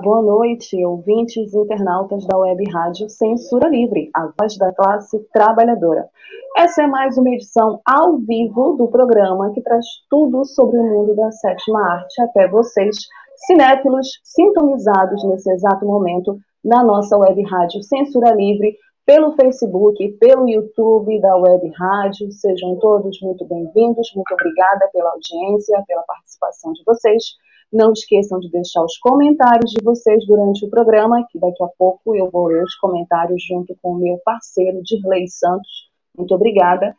Boa noite, ouvintes e internautas da Web Rádio Censura Livre, a voz da classe trabalhadora. Essa é mais uma edição ao vivo do programa que traz tudo sobre o mundo da sétima arte até vocês, cinéfilos sintonizados nesse exato momento na nossa Web Rádio Censura Livre, pelo Facebook, pelo YouTube da Web Rádio. Sejam todos muito bem-vindos, muito obrigada pela audiência, pela participação de vocês. Não esqueçam de deixar os comentários de vocês durante o programa, que daqui a pouco eu vou ler os comentários junto com o meu parceiro Dirley Santos. Muito obrigada.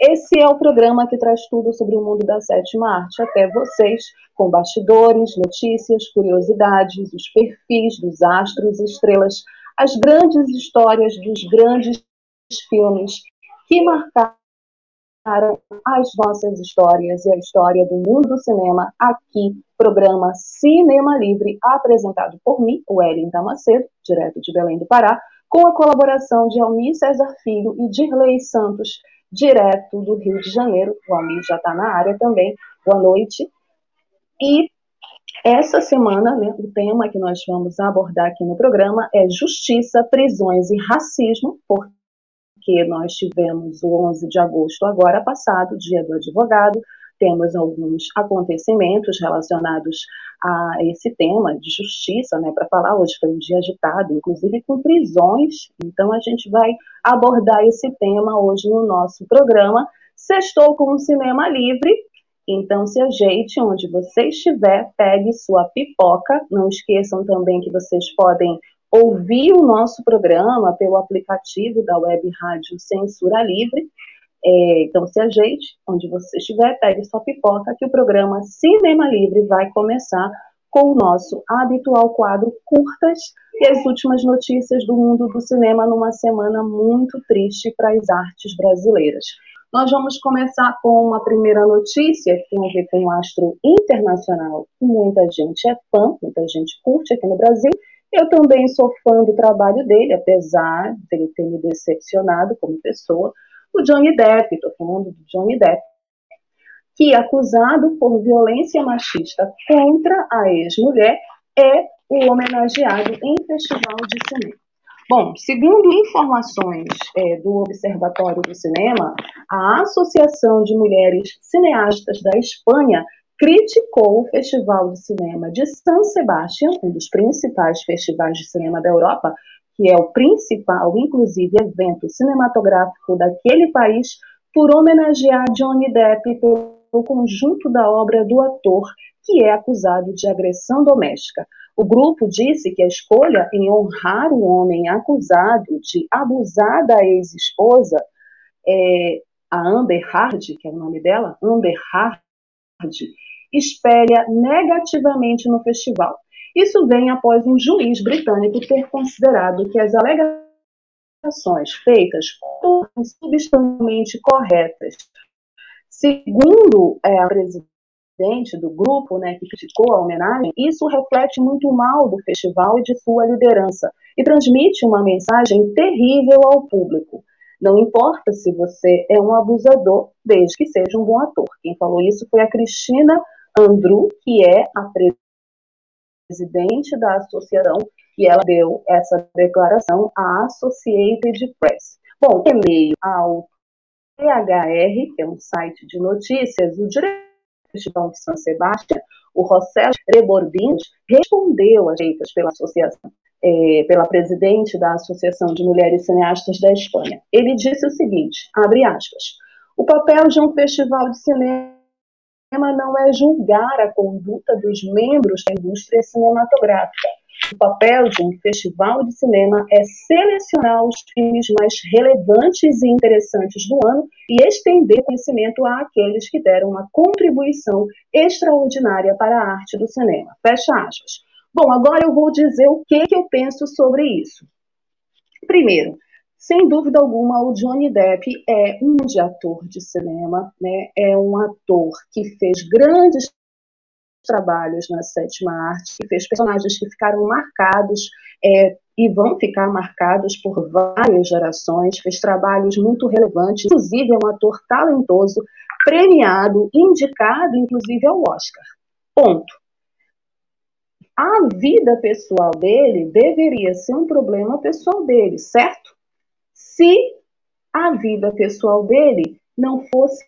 Esse é o programa que traz tudo sobre o mundo da sétima arte até vocês, com bastidores, notícias, curiosidades, os perfis dos astros e estrelas, as grandes histórias dos grandes filmes que marcaram as nossas histórias e a história do mundo do cinema aqui, programa Cinema Livre, apresentado por mim, o Wellington Macedo, direto de Belém do Pará, com a colaboração de Almir César Filho e Dirley Santos, direto do Rio de Janeiro. O Almir já está na área também. Boa noite. E essa semana, né, o tema que nós vamos abordar aqui no programa é justiça, prisões e racismo, por porque nós tivemos o 11 de agosto agora passado, dia do advogado, temos alguns acontecimentos relacionados a esse tema de justiça, né, para falar hoje foi um dia agitado, inclusive com prisões, então a gente vai abordar esse tema hoje no nosso programa. Sextou com o Cinema Livre, então se ajeite onde você estiver, pegue sua pipoca, não esqueçam também que vocês podem ouvir o nosso programa pelo aplicativo da Web Rádio Censura Livre. É, então, se ajeite, onde você estiver, pegue sua pipoca, que o programa Cinema Livre vai começar com o nosso habitual quadro Curtas e as últimas notícias do mundo do cinema numa semana muito triste para as artes brasileiras. Nós vamos começar com uma primeira notícia que tem a ver com um astro internacional muita gente é fã, muita gente curte aqui no Brasil, eu também sou fã do trabalho dele, apesar de ele ter me decepcionado como pessoa. O Johnny Depp, estou falando do Johnny Depp, que acusado por violência machista contra a ex-mulher é o homenageado em festival de cinema. Bom, segundo informações é, do Observatório do Cinema, a Associação de Mulheres Cineastas da Espanha criticou o Festival de Cinema de San Sebastián, um dos principais festivais de cinema da Europa, que é o principal, inclusive, evento cinematográfico daquele país, por homenagear Johnny Depp pelo conjunto da obra do ator que é acusado de agressão doméstica. O grupo disse que a escolha em honrar o homem acusado de abusar da ex-esposa, é, a Amber Hard, que é o nome dela, Amber Hard, espelha negativamente no festival. Isso vem após um juiz britânico ter considerado que as alegações feitas foram substancialmente corretas. Segundo é, a presidente do grupo, né, que criticou a homenagem, isso reflete muito mal do festival e de sua liderança e transmite uma mensagem terrível ao público. Não importa se você é um abusador, desde que seja um bom ator. Quem falou isso foi a Cristina Andrew, que é a presidente da associação, e ela deu essa declaração à Associated Press. Bom, em meio ao que é um site de notícias, o diretor de São Sebastião, o José Rebordins, respondeu às feitas pela associação, é, pela presidente da Associação de Mulheres Cineastas da Espanha. Ele disse o seguinte, abre aspas, o papel de um festival de cinema não é julgar a conduta dos membros da indústria cinematográfica, o papel de um festival de cinema é selecionar os filmes mais relevantes e interessantes do ano e estender conhecimento àqueles que deram uma contribuição extraordinária para a arte do cinema. Fecha aspas. Bom, agora eu vou dizer o que, que eu penso sobre isso. Primeiro, sem dúvida alguma, o Johnny Depp é um de ator de cinema, né? É um ator que fez grandes trabalhos na sétima arte, que fez personagens que ficaram marcados é, e vão ficar marcados por várias gerações, fez trabalhos muito relevantes, inclusive é um ator talentoso, premiado, indicado inclusive ao Oscar. Ponto. A vida pessoal dele deveria ser um problema pessoal dele, certo? Se a vida pessoal dele não fosse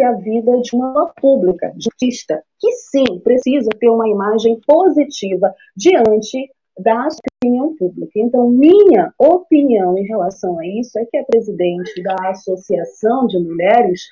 a vida de uma pública, de artista, que sim, precisa ter uma imagem positiva diante da opinião pública. Então, minha opinião em relação a isso é que a presidente da Associação de Mulheres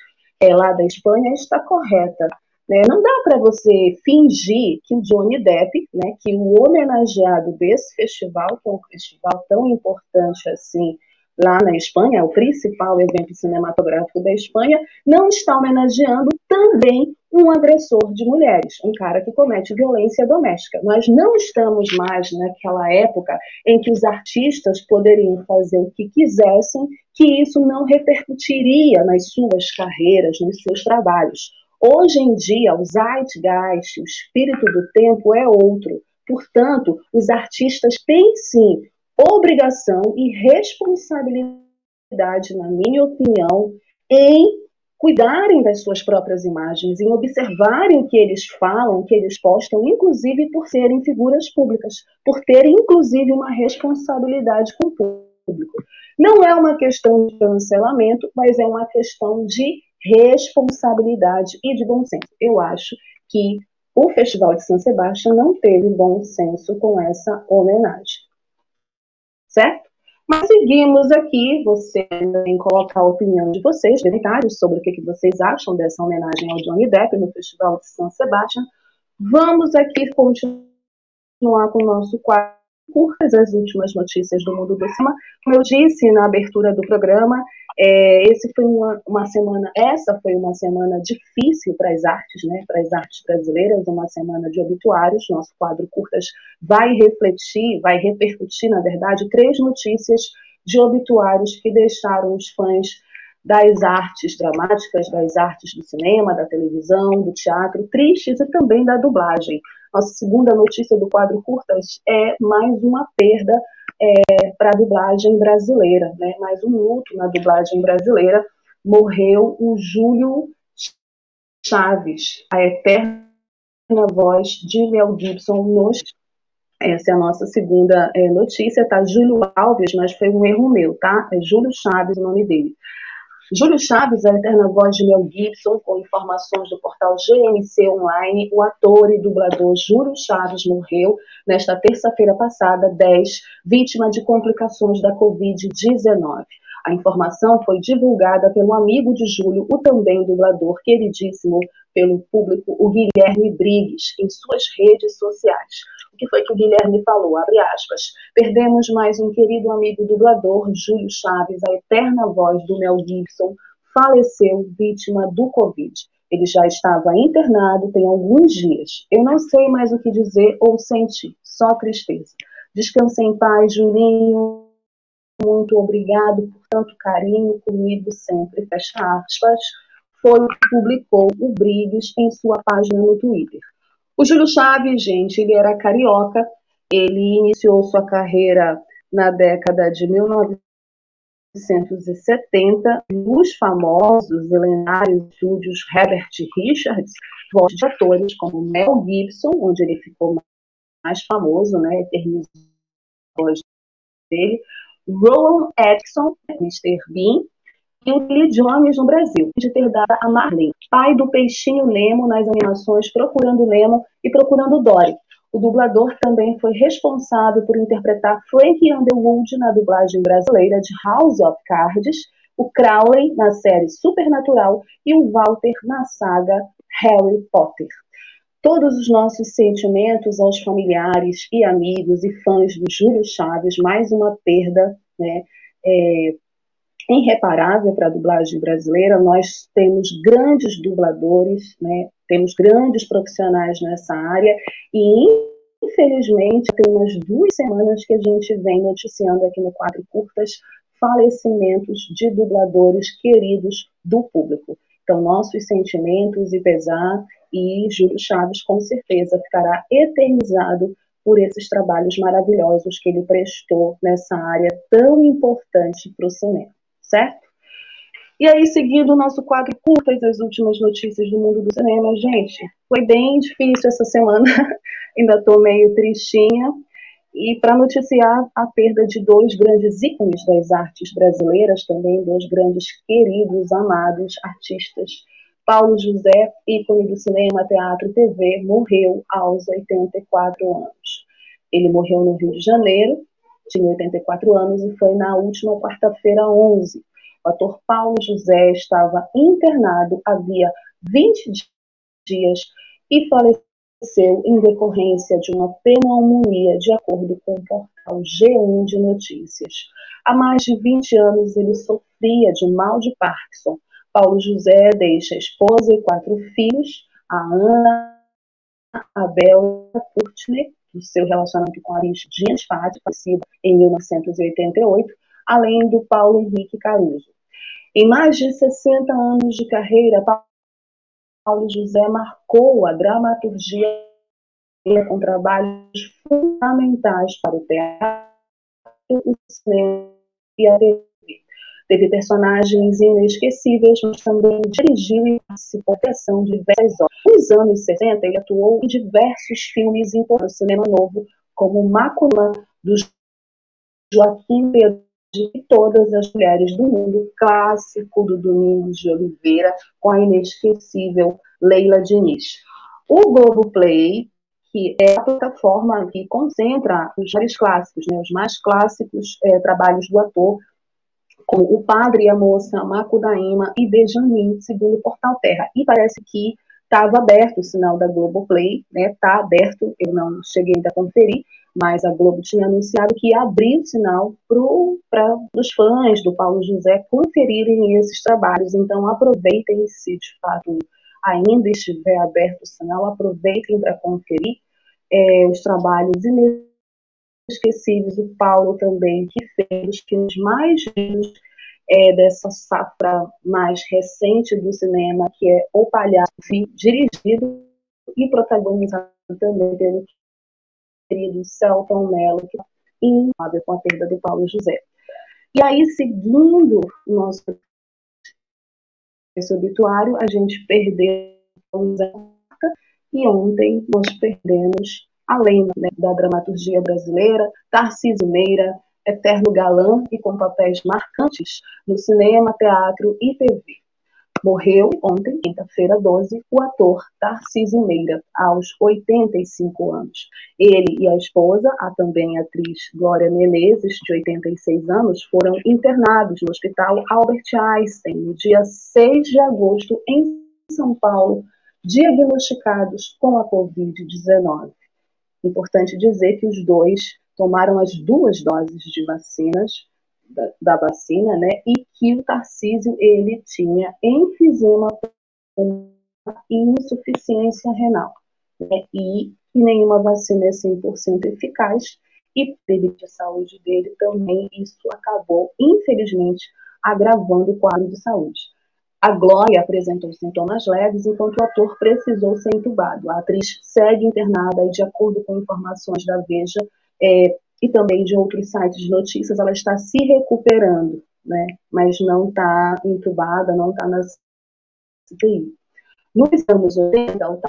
é, lá da Espanha está correta. Né? Não dá para você fingir que o Johnny Depp, né, que o homenageado desse festival, que é um festival tão importante assim, lá na Espanha, o principal evento cinematográfico da Espanha, não está homenageando também um agressor de mulheres, um cara que comete violência doméstica. Nós não estamos mais naquela época em que os artistas poderiam fazer o que quisessem, que isso não repercutiria nas suas carreiras, nos seus trabalhos. Hoje em dia, o zeitgeist, o espírito do tempo é outro. Portanto, os artistas têm sim obrigação e responsabilidade, na minha opinião, em cuidarem das suas próprias imagens, em observarem o que eles falam, o que eles postam, inclusive por serem figuras públicas, por terem inclusive uma responsabilidade com o público. Não é uma questão de cancelamento, mas é uma questão de responsabilidade e de bom senso. Eu acho que o Festival de São Sebastião não teve bom senso com essa homenagem certo? Mas seguimos aqui, você também colocar a opinião de vocês, comentários sobre o que, que vocês acham dessa homenagem ao Johnny Depp no Festival de São Sebastião. Vamos aqui continuar com o nosso quadro curtas as últimas notícias do mundo do cinema. Como eu disse na abertura do programa, é, esse foi uma, uma semana, essa foi uma semana difícil para as artes, né, para as artes brasileiras, uma semana de obituários. Nosso quadro curtas vai refletir, vai repercutir, na verdade, três notícias de obituários que deixaram os fãs das artes dramáticas, das artes do cinema, da televisão, do teatro, tristes e também da dublagem. Nossa segunda notícia do quadro Curtas é mais uma perda é, para a dublagem brasileira, né? mais um luto na dublagem brasileira. Morreu o Júlio Chaves, a eterna voz de Mel Gibson nos essa é a nossa segunda é, notícia, tá? Júlio Alves, mas foi um erro meu, tá? É Júlio Chaves o nome dele. Júlio Chaves, a eterna voz de Mel Gibson, com informações do portal GMC Online, o ator e dublador Júlio Chaves morreu nesta terça-feira passada, 10, vítima de complicações da Covid-19. A informação foi divulgada pelo amigo de Júlio, o também dublador queridíssimo pelo público, o Guilherme Briggs, em suas redes sociais que foi que o Guilherme falou, abre aspas, perdemos mais um querido amigo dublador, Júlio Chaves, a eterna voz do Mel Gibson, faleceu vítima do Covid. Ele já estava internado tem alguns dias. Eu não sei mais o que dizer ou sentir, só tristeza. Descanse em paz, Julinho. Muito obrigado por tanto carinho comigo sempre. Fecha aspas. Foi o que publicou o Briggs em sua página no Twitter. O Júlio Chaves, gente, ele era carioca, ele iniciou sua carreira na década de 1970 nos famosos e lendários estúdios Herbert Richards, voz de atores como Mel Gibson, onde ele ficou mais famoso, né, eternizou a voz dele, Rowan Atkinson, Mr. Bean, de Homens no Brasil, de ter dado a Marley, pai do peixinho Nemo nas animações Procurando Nemo e Procurando Dory. O dublador também foi responsável por interpretar Frank Underwood na dublagem brasileira de House of Cards, o Crowley na série Supernatural e o Walter na saga Harry Potter. Todos os nossos sentimentos aos familiares e amigos e fãs do Júlio Chaves, mais uma perda né, é, irreparável para a dublagem brasileira. Nós temos grandes dubladores, né? temos grandes profissionais nessa área e, infelizmente, tem umas duas semanas que a gente vem noticiando aqui no Quadro Curtas falecimentos de dubladores queridos do público. Então, nossos sentimentos e pesar, e Júlio Chaves, com certeza, ficará eternizado por esses trabalhos maravilhosos que ele prestou nessa área tão importante para o cinema certo? E aí, seguindo o nosso quadro curtas, as últimas notícias do mundo do cinema, gente, foi bem difícil essa semana, ainda estou meio tristinha. E para noticiar a perda de dois grandes ícones das artes brasileiras, também dois grandes queridos, amados artistas. Paulo José, ícone do cinema, teatro e TV, morreu aos 84 anos. Ele morreu no Rio de Janeiro, tinha 84 anos e foi na última quarta-feira 11. O ator Paulo José estava internado havia 20 dias e faleceu em decorrência de uma pneumonia, de acordo com o portal G1 de Notícias. Há mais de 20 anos ele sofria de mal de Parkinson. Paulo José deixa esposa e quatro filhos, a Ana, a Bela do seu relacionamento com a Aristidinha Fati, falecida em 1988, além do Paulo Henrique Caruso. Em mais de 60 anos de carreira, Paulo José marcou a dramaturgia com trabalhos fundamentais para o teatro, o cinema e a TV. Teve personagens inesquecíveis, mas também dirigiu e participou da ação de diversas obras. Nos anos 60, ele atuou em diversos filmes em o cinema novo, como Maculã, do Joaquim Pedro de todas as mulheres do mundo, clássico do Domingos de Oliveira, com a inesquecível Leila Diniz. O Globoplay, que é a plataforma que concentra os mais clássicos, né, os mais clássicos é, trabalhos do ator, como O Padre e a Moça, Macudaíma e Benjamin, segundo o Portal Terra. E parece que estava aberto o sinal da Globoplay, né? Está aberto, eu não cheguei ainda a conferir, mas a Globo tinha anunciado que ia abrir o sinal para os fãs do Paulo José conferirem esses trabalhos. Então, aproveitem se de fato ainda estiver aberto o sinal, aproveitem para conferir é, os trabalhos inesquecíveis. O Paulo também, que fez os filmes mais vivos é, dessa safra mais recente do cinema, que é O Palhaço, dirigido e protagonizado também pelo querido Celton Mello, que é com a perda do Paulo José. E aí, seguindo o nosso esse obituário, a gente perdeu e ontem nós perdemos, além né, da dramaturgia brasileira, Tarcísio Meira, eterno galã e com papéis marcantes no cinema, teatro e TV. Morreu ontem, quinta-feira 12, o ator Tarcísio Meira, aos 85 anos. Ele e a esposa, a também atriz Glória Menezes, de 86 anos, foram internados no Hospital Albert Einstein no dia 6 de agosto, em São Paulo, diagnosticados com a Covid-19. Importante dizer que os dois tomaram as duas doses de vacinas da, da, vacina, né? E que o Tarcísio ele tinha enfisema com insuficiência renal, né? E que nenhuma vacina é 100% eficaz e teve a saúde dele também isso acabou infelizmente agravando o quadro de saúde. A Glória apresentou sintomas leves, enquanto o ator precisou ser entubado. A atriz segue internada e, de acordo com informações da Veja, é, e também de outros sites de notícias, ela está se recuperando, né? mas não está entubada, não está na CTI. Nos anos 80, o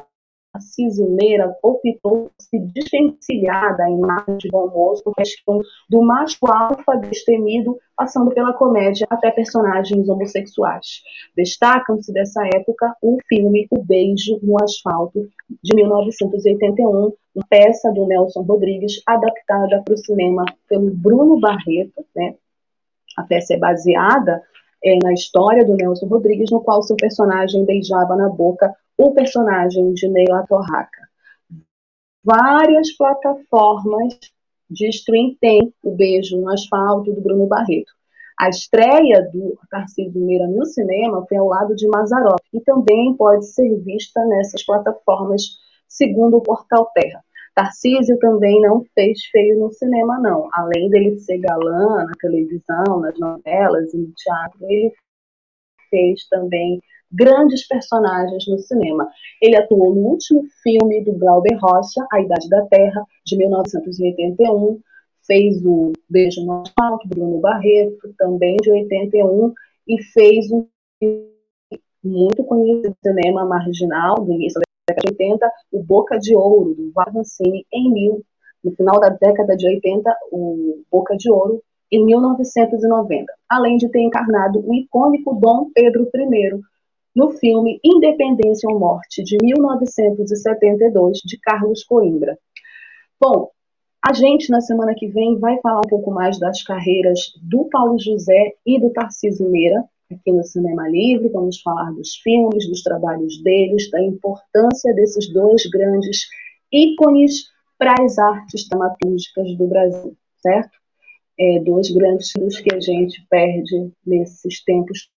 Tarcísio Meira optou se desvencilhar da imagem de bom moço questão do macho alfa destemido, passando pela comédia até personagens homossexuais. Destacam-se dessa época o filme O Beijo no Asfalto, de 1981, uma peça do Nelson Rodrigues, adaptada para o cinema pelo Bruno Barreto. Né? A peça é baseada é, na história do Nelson Rodrigues, no qual seu personagem beijava na boca o personagem de Neila Torraca. Várias plataformas de stream tem o Beijo no Asfalto, do Bruno Barreto. A estreia do Tarcísio Meira no cinema foi ao lado de Mazarop e também pode ser vista nessas plataformas, segundo o Portal Terra. Tarcísio também não fez feio no cinema, não. Além dele ser galã na televisão, nas novelas e no teatro, ele fez também grandes personagens no cinema. Ele atuou no último filme do Glauber Rocha, A Idade da Terra, de 1981, fez o Beijo no Asfalto, Bruno Barreto, também de 81, e fez um muito conhecido do cinema marginal, do início da década de 80, o Boca de Ouro, do Vavancini, em mil, no final da década de 80, o Boca de Ouro, em 1990, além de ter encarnado o icônico Dom Pedro I, no filme Independência ou Morte, de 1972, de Carlos Coimbra. Bom, a gente, na semana que vem, vai falar um pouco mais das carreiras do Paulo José e do Tarcísio Meira, aqui no Cinema Livre. Vamos falar dos filmes, dos trabalhos deles, da importância desses dois grandes ícones para as artes dramatúrgicas do Brasil, certo? É, dois grandes filhos que a gente perde nesses tempos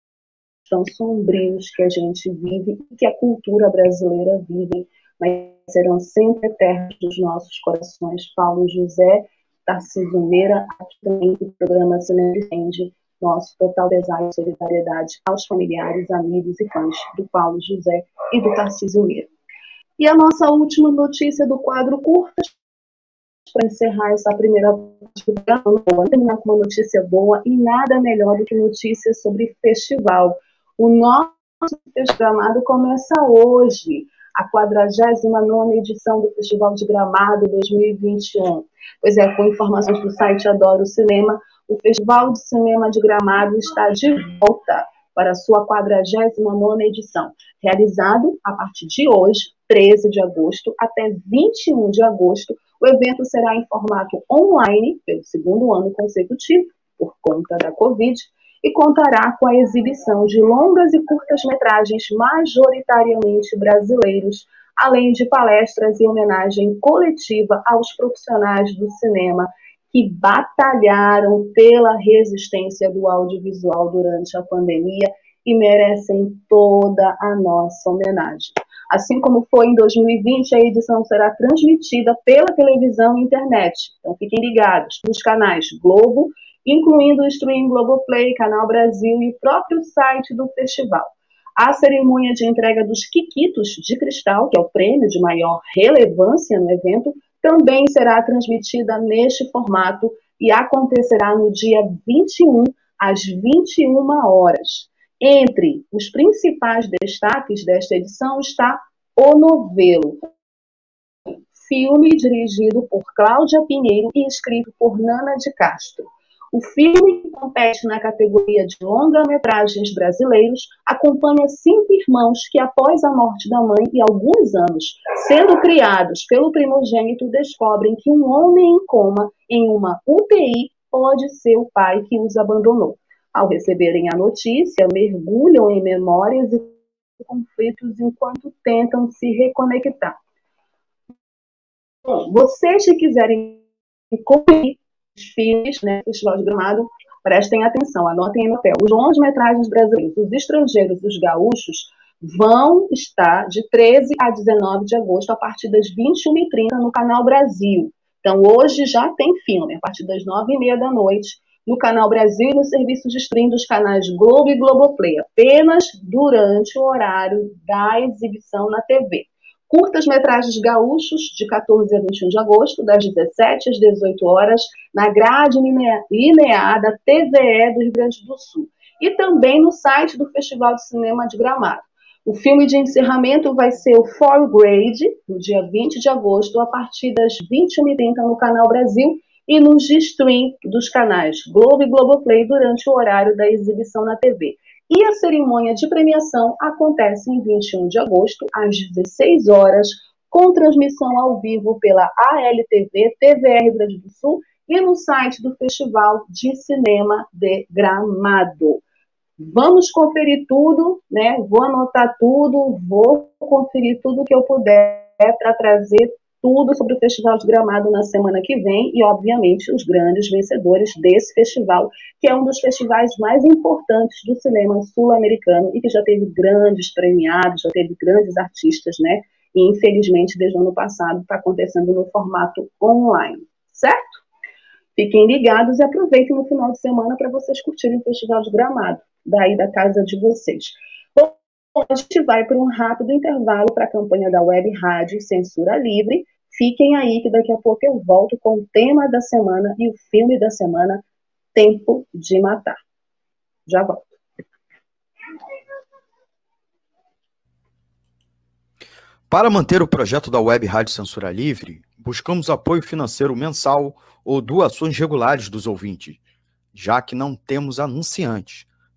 tão sombrios que a gente vive e que a cultura brasileira vive, mas serão sempre eternos nos nossos corações. Paulo José, Tarcísio Meira, aqui também o programa Cinema Defende, nosso total pesar e solidariedade aos familiares, amigos e fãs do Paulo José e do Tarcísio Meira. E a nossa última notícia do quadro Curtas, para encerrar essa primeira parte do programa, terminar com uma notícia boa e nada melhor do que notícias sobre festival. O nosso Gramado começa hoje, a 49 edição do Festival de Gramado 2021. Pois é, com informações do site Adoro Cinema, o Festival de Cinema de Gramado está de volta para sua 49 edição, realizado a partir de hoje, 13 de agosto, até 21 de agosto. O evento será em formato online, pelo segundo ano consecutivo, por conta da Covid, e contará com a exibição de longas e curtas-metragens majoritariamente brasileiros, além de palestras e homenagem coletiva aos profissionais do cinema que batalharam pela resistência do audiovisual durante a pandemia e merecem toda a nossa homenagem. Assim como foi em 2020, a edição será transmitida pela televisão e internet. Então fiquem ligados nos canais Globo incluindo o stream Globoplay, Canal Brasil e próprio site do festival. A cerimônia de entrega dos Quiquitos de Cristal, que é o prêmio de maior relevância no evento, também será transmitida neste formato e acontecerá no dia 21 às 21 horas. Entre os principais destaques desta edição está O Novelo, filme dirigido por Cláudia Pinheiro e escrito por Nana de Castro. O filme, que compete na categoria de longa-metragens brasileiros, acompanha cinco irmãos que, após a morte da mãe e alguns anos sendo criados pelo primogênito, descobrem que um homem em coma em uma UTI pode ser o pai que os abandonou. Ao receberem a notícia, mergulham em memórias e conflitos enquanto tentam se reconectar. Bom, vocês que quiserem conferir filmes, né, Festival de Gramado, prestem atenção, anotem no papel. Os longas-metragens brasileiros, os estrangeiros e os gaúchos vão estar de 13 a 19 de agosto, a partir das 21h30 no Canal Brasil. Então, hoje já tem filme, a partir das 9h30 da noite, no Canal Brasil e nos serviços de streaming dos canais Globo e Globoplay, apenas durante o horário da exibição na TV curtas-metragens gaúchos, de 14 a 21 de agosto, das 17 às 18 horas, na grade linear da TVE do Rio Grande do Sul. E também no site do Festival de Cinema de Gramado. O filme de encerramento vai ser o For Grade, no dia 20 de agosto, a partir das 21h30 no Canal Brasil e nos stream dos canais Globo e Globoplay durante o horário da exibição na TV. E a cerimônia de premiação acontece em 21 de agosto, às 16 horas, com transmissão ao vivo pela ALTV, TVR Rio Grande do Sul e no site do Festival de Cinema de Gramado. Vamos conferir tudo, né? Vou anotar tudo, vou conferir tudo que eu puder para trazer tudo sobre o Festival de Gramado na semana que vem e, obviamente, os grandes vencedores desse festival, que é um dos festivais mais importantes do cinema sul-americano e que já teve grandes premiados, já teve grandes artistas, né? E, infelizmente, desde o ano passado está acontecendo no formato online, certo? Fiquem ligados e aproveitem no final de semana para vocês curtirem o Festival de Gramado, daí da casa de vocês. A gente vai para um rápido intervalo para a campanha da Web Rádio Censura Livre. Fiquem aí que daqui a pouco eu volto com o tema da semana e o filme da semana, Tempo de Matar. Já volto. Para manter o projeto da Web Rádio Censura Livre, buscamos apoio financeiro mensal ou doações regulares dos ouvintes, já que não temos anunciantes,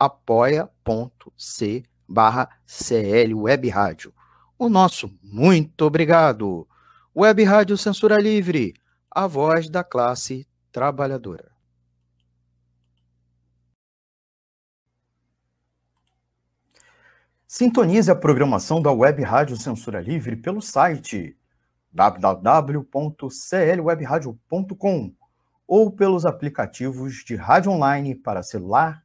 apoia.c barra CL Web Rádio. O nosso muito obrigado. Web Rádio Censura Livre, a voz da classe trabalhadora. Sintonize a programação da Web Rádio Censura Livre pelo site www.clwebradio.com ou pelos aplicativos de rádio online para celular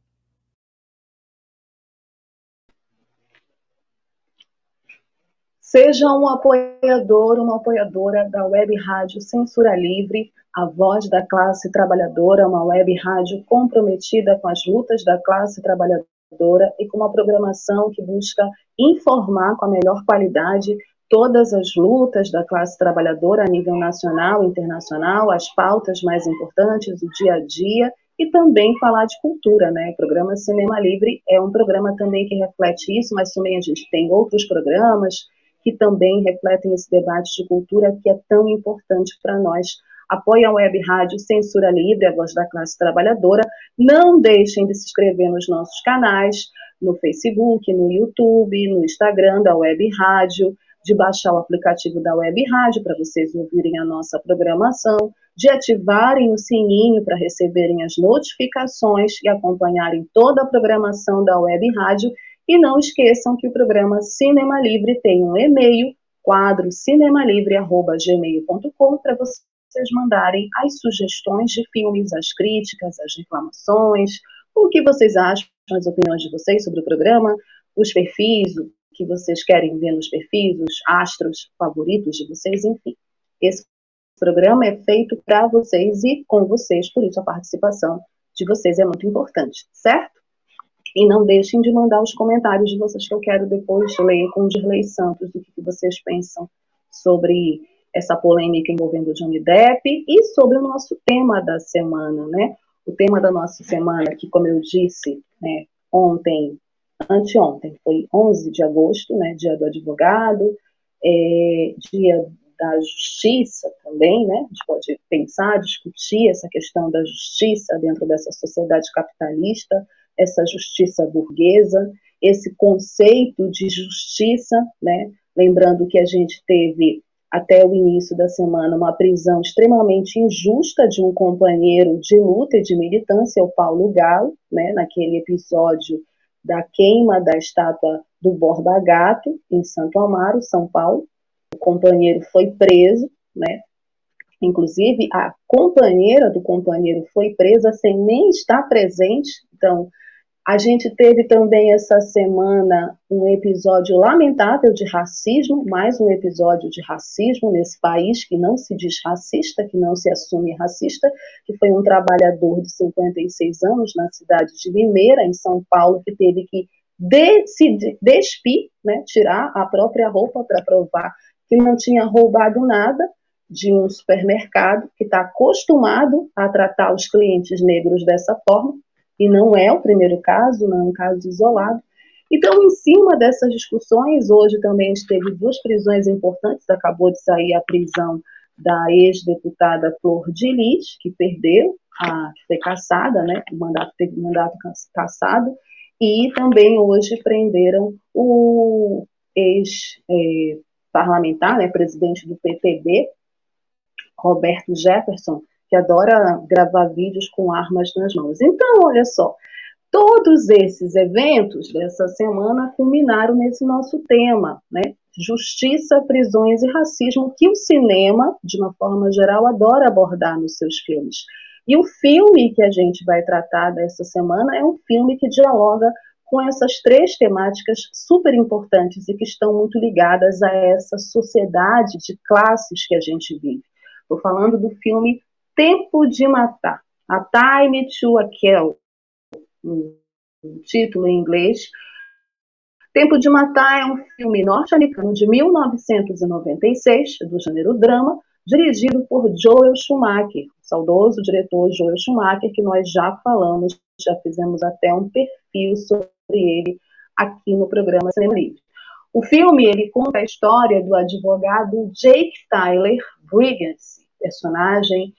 Seja um apoiador, uma apoiadora da Web Rádio Censura Livre, a voz da classe trabalhadora, uma web rádio comprometida com as lutas da classe trabalhadora e com uma programação que busca informar com a melhor qualidade todas as lutas da classe trabalhadora a nível nacional e internacional, as pautas mais importantes, o dia a dia e também falar de cultura, né? O programa Cinema Livre é um programa também que reflete isso, mas também a gente tem outros programas que também refletem esse debate de cultura que é tão importante para nós. Apoie a Web Rádio Censura Livre, a voz da classe trabalhadora. Não deixem de se inscrever nos nossos canais, no Facebook, no YouTube, no Instagram da Web Rádio de baixar o aplicativo da Web Rádio para vocês ouvirem a nossa programação, de ativarem o sininho para receberem as notificações e acompanharem toda a programação da Web Rádio. E não esqueçam que o programa Cinema Livre tem um e-mail, quadro cinemalivre.gmail.com, para vocês mandarem as sugestões de filmes, as críticas, as reclamações, o que vocês acham, as opiniões de vocês sobre o programa, os perfis, que vocês querem ver nos perfis, os astros favoritos de vocês, enfim. Esse programa é feito para vocês e com vocês, por isso a participação de vocês é muito importante, certo? E não deixem de mandar os comentários de vocês que eu quero depois ler com o Dirley Santos, do que vocês pensam sobre essa polêmica envolvendo Johnny Depp e sobre o nosso tema da semana, né? O tema da nossa semana, que, como eu disse, né, ontem, anteontem, foi 11 de agosto, né, dia do advogado, é, dia da justiça também, né? A gente pode pensar, discutir essa questão da justiça dentro dessa sociedade capitalista, essa justiça burguesa, esse conceito de justiça, né? Lembrando que a gente teve até o início da semana uma prisão extremamente injusta de um companheiro de luta e de militância, o Paulo Galo, né, naquele episódio da queima da estátua do Borba Gato, em Santo Amaro, São Paulo. O companheiro foi preso, né? Inclusive, a companheira do companheiro foi presa sem nem estar presente. Então, a gente teve também essa semana um episódio lamentável de racismo, mais um episódio de racismo nesse país que não se diz racista, que não se assume racista, que foi um trabalhador de 56 anos na cidade de Limeira, em São Paulo, que teve que de, se despir, né, tirar a própria roupa para provar que não tinha roubado nada de um supermercado que está acostumado a tratar os clientes negros dessa forma e não é o primeiro caso, não é um caso isolado. Então, em cima dessas discussões, hoje também teve duas prisões importantes. Acabou de sair a prisão da ex-deputada Flor de Lis, que perdeu, a, que foi caçada, né? O mandato teve mandato caçado. E também hoje prenderam o ex-parlamentar, é, né, presidente do PTB, Roberto Jefferson, que adora gravar vídeos com armas nas mãos. Então, olha só, todos esses eventos dessa semana culminaram nesse nosso tema, né? Justiça, prisões e racismo, que o cinema, de uma forma geral, adora abordar nos seus filmes. E o filme que a gente vai tratar dessa semana é um filme que dialoga com essas três temáticas super importantes e que estão muito ligadas a essa sociedade de classes que a gente vive. Estou falando do filme Tempo de Matar, A Time to Kill, um título em inglês. Tempo de Matar é um filme norte-americano de 1996, do gênero drama, dirigido por Joel Schumacher, o saudoso diretor Joel Schumacher, que nós já falamos, já fizemos até um perfil sobre ele aqui no programa Cinema Livre. O filme ele conta a história do advogado Jake Tyler Brigance, personagem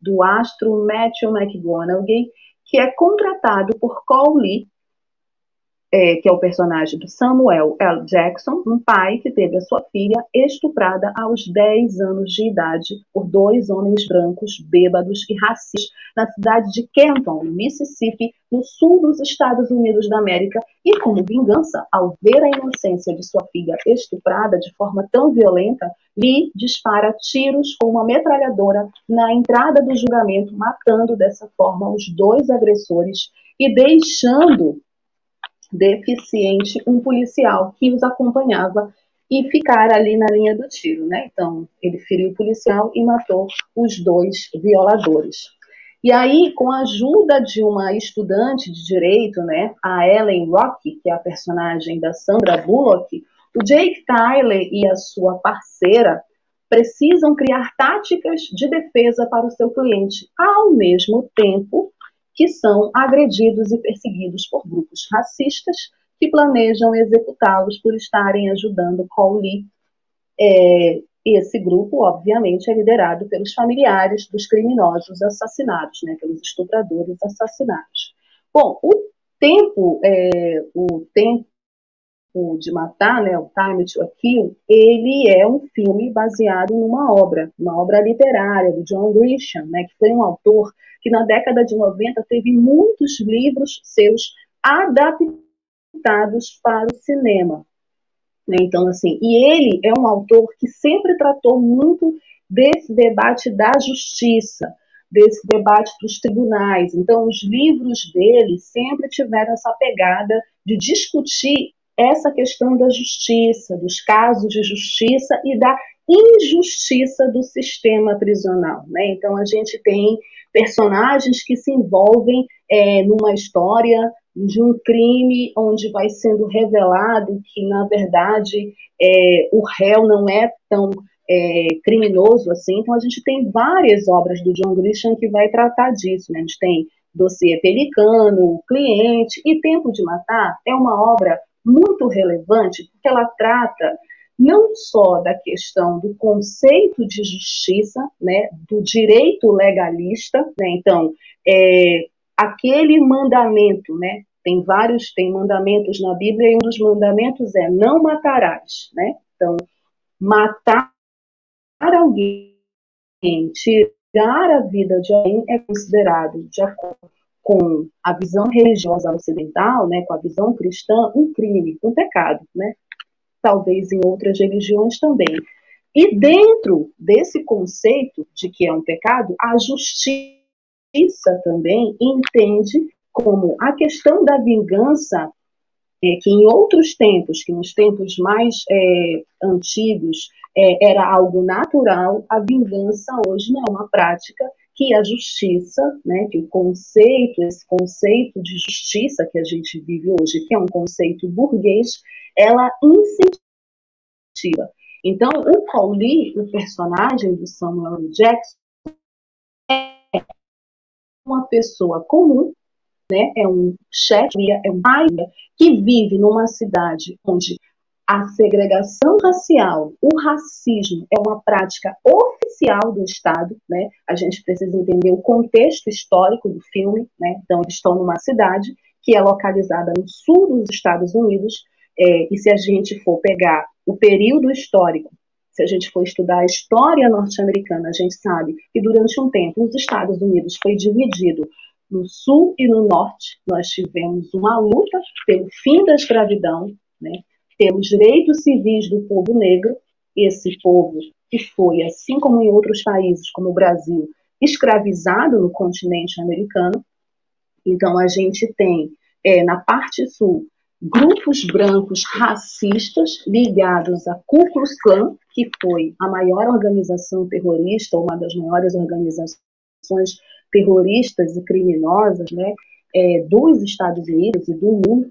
do astro Matthew McConaughey, que é contratado por Cole é, que é o personagem do Samuel L. Jackson, um pai que teve a sua filha estuprada aos 10 anos de idade por dois homens brancos bêbados e racistas na cidade de Kenton, no Mississippi, no sul dos Estados Unidos da América, e como vingança, ao ver a inocência de sua filha estuprada de forma tão violenta, Lee dispara tiros com uma metralhadora na entrada do julgamento, matando dessa forma os dois agressores e deixando deficiente um policial que os acompanhava e ficar ali na linha do tiro, né? Então, ele feriu o policial e matou os dois violadores. E aí, com a ajuda de uma estudante de direito, né, a Ellen Rock, que é a personagem da Sandra Bullock, o Jake Tyler e a sua parceira precisam criar táticas de defesa para o seu cliente, ao mesmo tempo que são agredidos e perseguidos por grupos racistas que planejam executá-los por estarem ajudando Cole. É, esse grupo, obviamente, é liderado pelos familiares dos criminosos assassinados, né, pelos estupradores assassinados. Bom, o tempo, é, o tempo de matar, né, o Time to Kill, ele é um filme baseado numa obra, uma obra literária do John Grisham, né, que foi um autor que na década de 90 teve muitos livros seus adaptados para o cinema. Né? Então, assim, e ele é um autor que sempre tratou muito desse debate da justiça, desse debate dos tribunais. Então, os livros dele sempre tiveram essa pegada de discutir essa questão da justiça, dos casos de justiça e da injustiça do sistema prisional. Né? Então, a gente tem personagens que se envolvem é, numa história de um crime onde vai sendo revelado que, na verdade, é, o réu não é tão é, criminoso, assim. Então, a gente tem várias obras do John Grisham que vai tratar disso, né? A gente tem Dossiê Pelicano, Cliente e Tempo de Matar é uma obra muito relevante porque ela trata não só da questão do conceito de justiça, né, do direito legalista, né, então, é, aquele mandamento, né, tem vários, tem mandamentos na Bíblia, e um dos mandamentos é não matarás, né, então, matar alguém, tirar a vida de alguém é considerado, de acordo com a visão religiosa ocidental, né, com a visão cristã, um crime, um pecado, né? Talvez em outras religiões também. E dentro desse conceito de que é um pecado, a justiça também entende como a questão da vingança, é, que em outros tempos, que nos tempos mais é, antigos é, era algo natural, a vingança hoje não é uma prática que a justiça, né, que o conceito, esse conceito de justiça que a gente vive hoje, que é um conceito burguês, ela incentiva. Então, o Pauli, o personagem do Samuel Jackson, é uma pessoa comum, né, é um chefe, é um pai que vive numa cidade onde a segregação racial, o racismo é uma prática oficial do Estado, né? A gente precisa entender o contexto histórico do filme, né? Então, eles estão numa cidade que é localizada no sul dos Estados Unidos, é, e se a gente for pegar o período histórico, se a gente for estudar a história norte-americana, a gente sabe que durante um tempo os Estados Unidos foi dividido no sul e no norte. Nós tivemos uma luta pelo fim da escravidão, né? Pelos direitos civis do povo negro, esse povo que foi, assim como em outros países, como o Brasil, escravizado no continente americano. Então, a gente tem, é, na parte sul, grupos brancos racistas ligados à Ku Klux Klan, que foi a maior organização terrorista, uma das maiores organizações terroristas e criminosas né, é, dos Estados Unidos e do mundo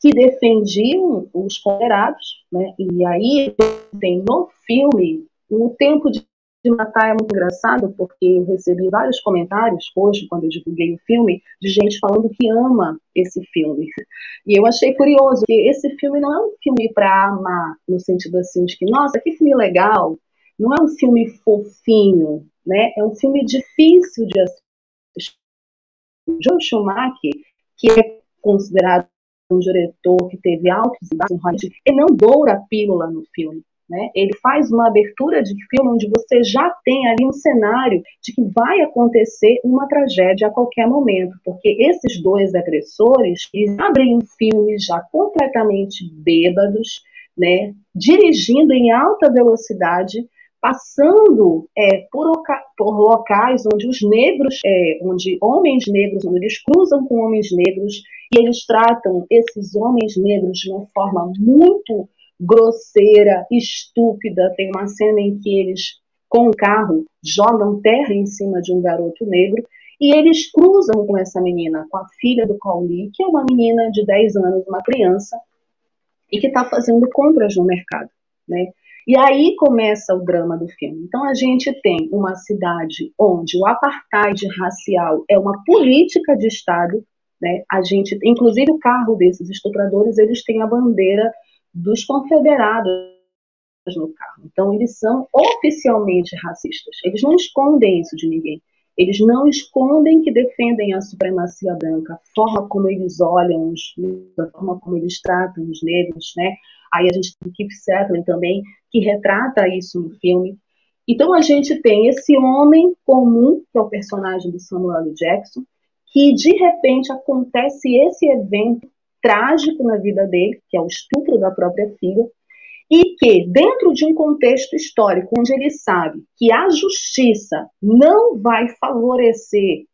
que defendiam os considerados, né? E aí tem no filme o tempo de matar é muito engraçado porque eu recebi vários comentários hoje quando eu divulguei o filme de gente falando que ama esse filme. E eu achei curioso que esse filme não é um filme para amar no sentido assim de que nossa que filme legal não é um filme fofinho né? É um filme difícil de assistir. Joe Schumacher que é considerado um diretor que teve altos e baixos ele não doura a pílula no filme. Né? Ele faz uma abertura de filme onde você já tem ali um cenário de que vai acontecer uma tragédia a qualquer momento, porque esses dois agressores eles abrem um filme já completamente bêbados, né? dirigindo em alta velocidade, passando é, por, por, locais onde os negros, é, onde homens negros, onde eles cruzam com homens negros e eles tratam esses homens negros de uma forma muito grosseira, estúpida. Tem uma cena em que eles, com o carro, jogam terra em cima de um garoto negro e eles cruzam com essa menina, com a filha do Cauli, que é uma menina de 10 anos, uma criança, e que está fazendo compras no mercado, né? E aí começa o drama do filme. Então a gente tem uma cidade onde o apartheid racial é uma política de Estado, né? A gente, inclusive o carro desses estupradores, eles têm a bandeira dos confederados no carro. Então eles são oficialmente racistas. Eles não escondem isso de ninguém. Eles não escondem que defendem a supremacia branca, a forma como eles olham os a forma como eles tratam os negros, né? Aí a gente tem Keith Settling também, que retrata isso no filme. Então a gente tem esse homem comum, que é o personagem do Samuel L. Jackson, que de repente acontece esse evento trágico na vida dele, que é o estupro da própria filha, e que, dentro de um contexto histórico onde ele sabe que a justiça não vai favorecer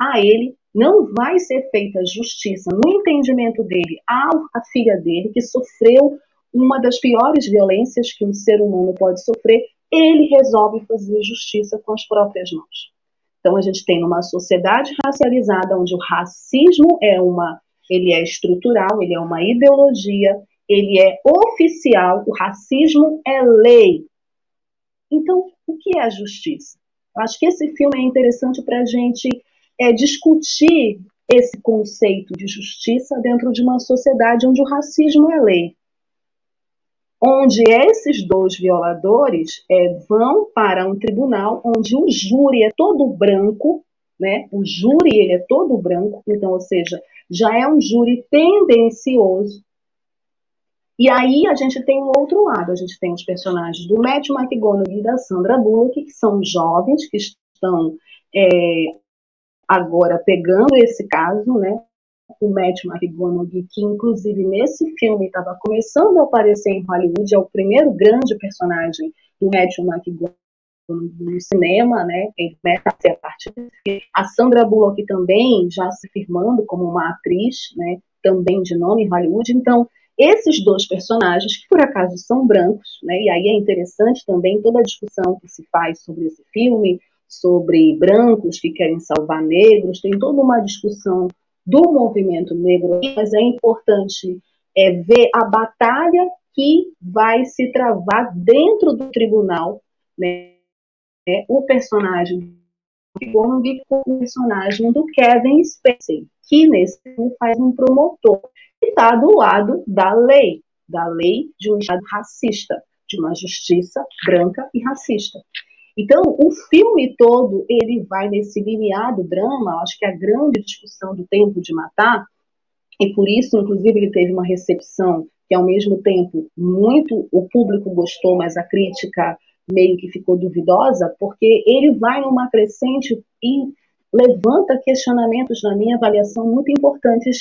a ele, não vai ser feita justiça no entendimento dele à filha dele, que sofreu uma das piores violências que um ser humano pode sofrer, ele resolve fazer justiça com as próprias mãos. Então a gente tem uma sociedade racializada onde o racismo é uma, ele é estrutural, ele é uma ideologia, ele é oficial, o racismo é lei. Então, o que é a justiça? Acho que esse filme é interessante para a gente é, discutir esse conceito de justiça dentro de uma sociedade onde o racismo é lei. Onde esses dois violadores é, vão para um tribunal onde o júri é todo branco, né? O júri ele é todo branco, então, ou seja, já é um júri tendencioso. E aí a gente tem um outro lado, a gente tem os personagens do Matthew McGonagall e da Sandra Bullock, que são jovens, que estão é, agora pegando esse caso, né? O Matthew McGonagall, que inclusive nesse filme estava começando a aparecer em Hollywood, é o primeiro grande personagem do Matthew McGonagall no cinema, né? Ele começa a ser a partir A Sandra Bullock também já se firmando como uma atriz, né? Também de nome em Hollywood. Então, esses dois personagens, que por acaso são brancos, né? E aí é interessante também toda a discussão que se faz sobre esse filme, sobre brancos que querem salvar negros, tem toda uma discussão do movimento negro, mas é importante é, ver a batalha que vai se travar dentro do tribunal, né? É, o personagem do Gombi com o personagem do Kevin Spacey, que nesse filme faz um promotor que está do lado da lei, da lei de um Estado racista, de uma justiça branca e racista. Então, o filme todo, ele vai nesse linear do drama, acho que a grande discussão do tempo de matar, e por isso, inclusive, ele teve uma recepção que, ao mesmo tempo, muito o público gostou, mas a crítica meio que ficou duvidosa, porque ele vai numa crescente e levanta questionamentos, na minha avaliação, muito importantes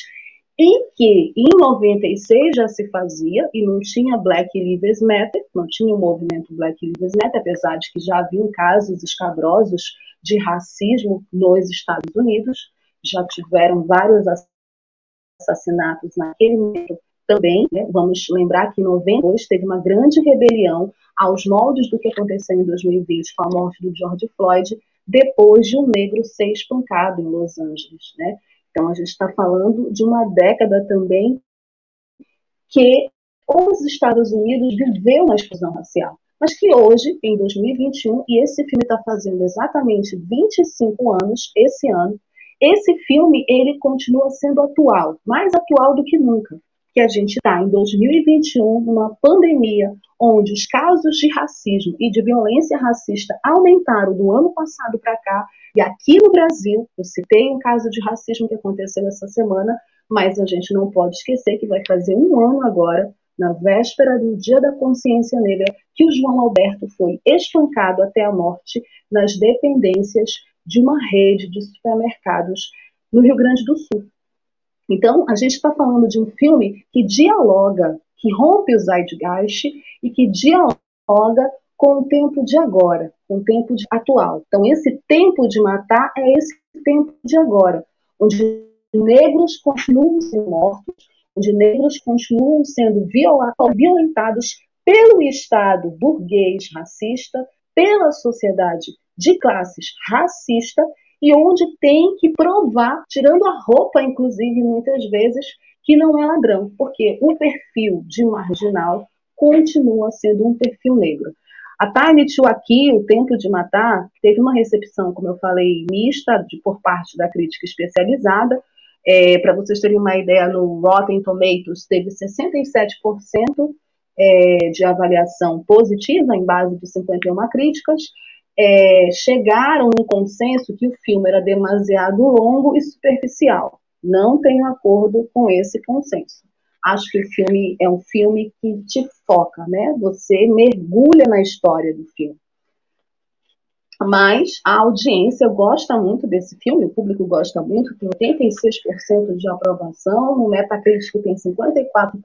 em que em 96 já se fazia e não tinha Black Lives Matter, não tinha o movimento Black Lives Matter, apesar de que já haviam casos escabrosos de racismo nos Estados Unidos, já tiveram vários assassinatos naquele momento também. Né? Vamos lembrar que em 92 teve uma grande rebelião aos moldes do que aconteceu em 2020 com a morte do George Floyd, depois de um negro ser espancado em Los Angeles, né? Então, a gente está falando de uma década também que os Estados Unidos viveu uma explosão racial, mas que hoje, em 2021, e esse filme está fazendo exatamente 25 anos, esse ano, esse filme ele continua sendo atual, mais atual do que nunca, que a gente está em 2021 numa pandemia onde os casos de racismo e de violência racista aumentaram do ano passado para cá e aqui no Brasil, eu citei um caso de racismo que aconteceu essa semana, mas a gente não pode esquecer que vai fazer um ano agora, na véspera do Dia da Consciência Negra, que o João Alberto foi espancado até a morte nas dependências de uma rede de supermercados no Rio Grande do Sul. Então, a gente está falando de um filme que dialoga, que rompe o zeitgeist e que dialoga com o tempo de agora, com o tempo de, atual. Então, esse tempo de matar é esse tempo de agora, onde negros continuam sendo mortos, onde negros continuam sendo violentados pelo Estado burguês racista, pela sociedade de classes racista, e onde tem que provar, tirando a roupa, inclusive, muitas vezes, que não é ladrão, porque o perfil de marginal continua sendo um perfil negro. A Time to aqui, O Tempo de Matar, teve uma recepção, como eu falei, mista de, por parte da crítica especializada. É, Para vocês terem uma ideia, no Rotten Tomatoes teve 67% é, de avaliação positiva, em base de 51 críticas. É, chegaram no consenso que o filme era demasiado longo e superficial. Não tenho acordo com esse consenso. Acho que o filme é um filme que te foca, né? Você mergulha na história do filme. Mas a audiência gosta muito desse filme, o público gosta muito, tem 86% de aprovação, no Metacritic tem 54%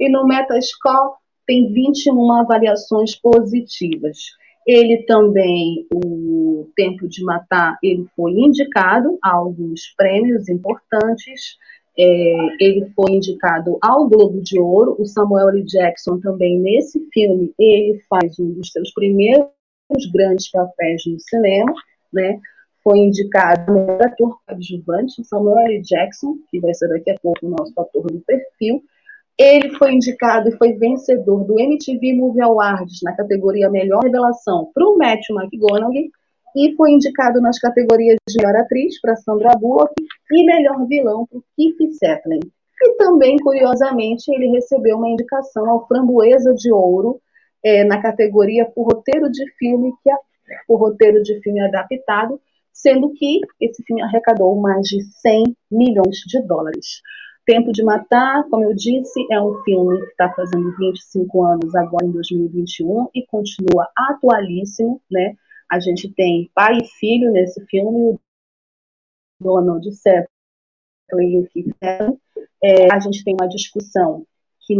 e no Metascore tem 21 avaliações positivas. Ele também, o Tempo de Matar, ele foi indicado a alguns prêmios importantes, é, ele foi indicado ao Globo de Ouro. O Samuel L. Jackson também nesse filme ele faz um dos seus primeiros grandes papéis no cinema, né? Foi indicado como ator coadjuvante, Samuel L. Jackson, que vai ser daqui a pouco o nosso ator do perfil. Ele foi indicado e foi vencedor do MTV Movie Awards na categoria Melhor Revelação para o Matthew McGonaghy e foi indicado nas categorias de Melhor Atriz para Sandra Bullock e Melhor Vilão para Keith Settling. E também, curiosamente, ele recebeu uma indicação ao Framboesa de Ouro é, na categoria por roteiro de filme, que é, roteiro de filme adaptado, sendo que esse filme arrecadou mais de 100 milhões de dólares. Tempo de Matar, como eu disse, é um filme que está fazendo 25 anos agora em 2021 e continua atualíssimo, né? A gente tem pai e filho nesse filme, o Donald Seth e o Keith é, a gente tem uma discussão que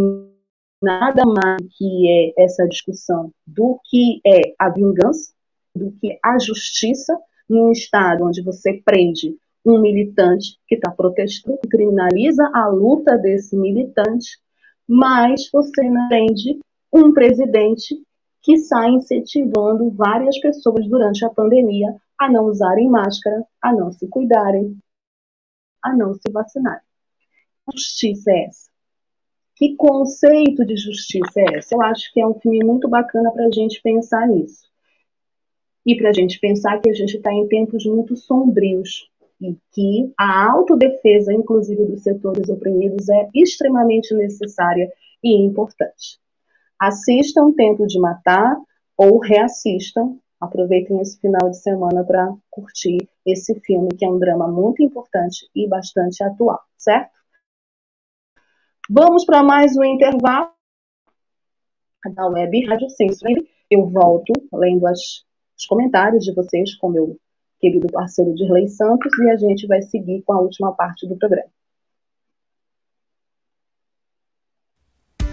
nada mais que é essa discussão do que é a vingança, do que a justiça num estado onde você prende um militante que está protestando, criminaliza a luta desse militante, mas você prende um presidente que sai incentivando várias pessoas durante a pandemia a não usarem máscara, a não se cuidarem, a não se vacinarem. Justiça é essa? Que conceito de justiça é esse? Eu acho que é um filme muito bacana para a gente pensar nisso. E para a gente pensar que a gente está em tempos muito sombrios e que a autodefesa, inclusive dos setores oprimidos, é extremamente necessária e importante. Assistam Tempo de Matar ou reassistam. Aproveitem esse final de semana para curtir esse filme, que é um drama muito importante e bastante atual, certo? Vamos para mais um intervalo da Web Rádio Censura. Eu volto lendo as, os comentários de vocês com meu querido parceiro Dirley Santos e a gente vai seguir com a última parte do programa.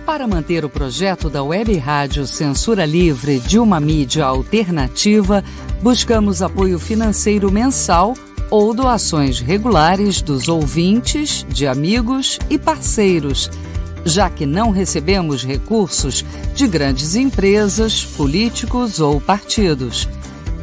Para manter o projeto da Web Rádio Censura Livre de uma mídia alternativa, buscamos apoio financeiro mensal ou doações regulares dos ouvintes, de amigos e parceiros, já que não recebemos recursos de grandes empresas, políticos ou partidos.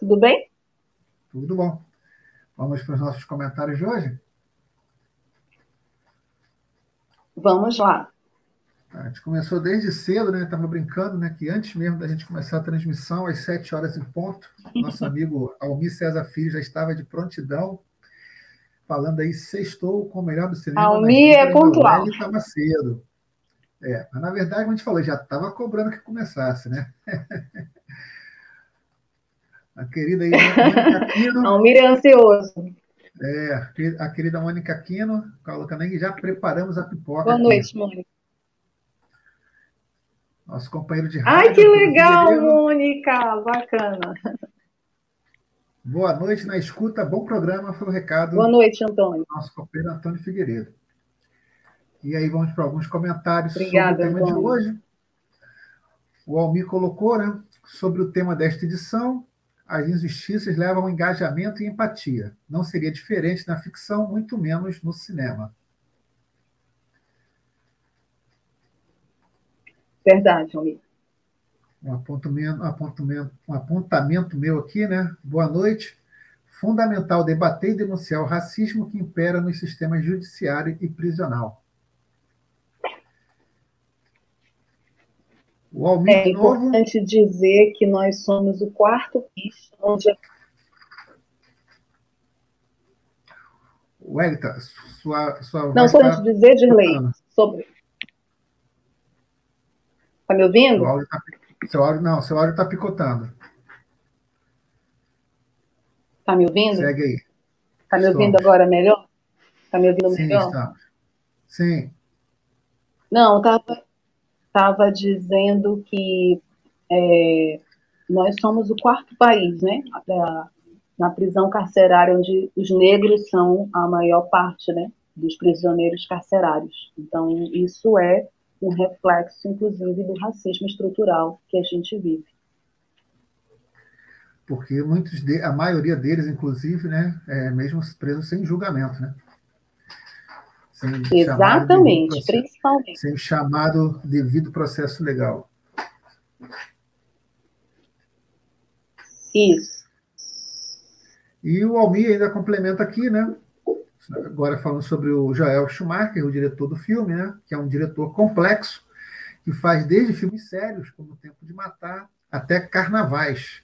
Tudo bem? Tudo bom. Vamos para os nossos comentários de hoje? Vamos lá. A gente começou desde cedo, né? Estava brincando, né? Que antes mesmo da gente começar a transmissão, às sete horas em ponto, nosso amigo Almir César Filho já estava de prontidão falando aí, sextou com o melhor do cinema. Almir é pontual. Ele estava cedo. É, mas na verdade, como a gente falou, já estava cobrando que começasse, né? a querida Mônica Aquino. Almir é ansioso. É, a querida Mônica Aquino, colocando aí, já preparamos a pipoca. Boa noite, Mônica. Nosso companheiro de rádio. Ai, que legal, Mônica! Bacana. Boa noite na escuta, bom programa, foi o recado. Boa noite, Antônio. Nosso companheiro Antônio Figueiredo. E aí vamos para alguns comentários Obrigada, sobre o tema Antônio. de hoje. O Almir colocou, né? Sobre o tema desta edição, as injustiças levam ao engajamento e empatia. Não seria diferente na ficção, muito menos no cinema. Verdade, Almir um apontamento, um apontamento, um apontamento meu aqui, né? Boa noite. Fundamental debater e denunciar o racismo que impera nos sistemas judiciário e prisional. O Almir é importante novo... dizer que nós somos o quarto país onde. Wellington, sua, sua Não, só antes de dizer, Dirley, sobre. Tá me ouvindo? Seu áudio tá, seu áudio, não, seu áudio está picotando. Tá me ouvindo? Segue aí. Tá me ouvindo agora melhor? Tá me ouvindo Sim, melhor? estamos. Sim. Não, tava, tava dizendo que é, nós somos o quarto país, né? Da, na prisão carcerária, onde os negros são a maior parte, né? Dos prisioneiros carcerários. Então, isso é um reflexo, inclusive, do racismo estrutural que a gente vive. Porque muitos de, a maioria deles, inclusive, né, é mesmo presos sem julgamento, né? Sem Exatamente, principalmente. Sem chamado devido processo legal. Isso. E o Almir ainda complementa aqui, né? agora falando sobre o Joel Schumacher, o diretor do filme, né, que é um diretor complexo, que faz desde filmes sérios, como O Tempo de Matar, até carnavais,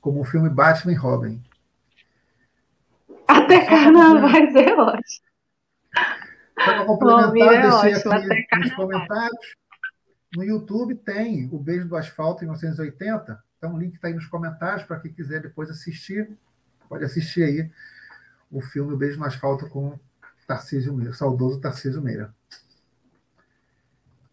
como o filme Batman e Robin. Até carnavais é ótimo. Para complementar, deixei ótimo, aqui nos comentários. No YouTube tem o Beijo do Asfalto em 1980. Então o link está aí nos comentários para quem quiser depois assistir. Pode assistir aí o filme O Beijo no Asfalto com Tarcísio Meira, saudoso Tarcísio Meira.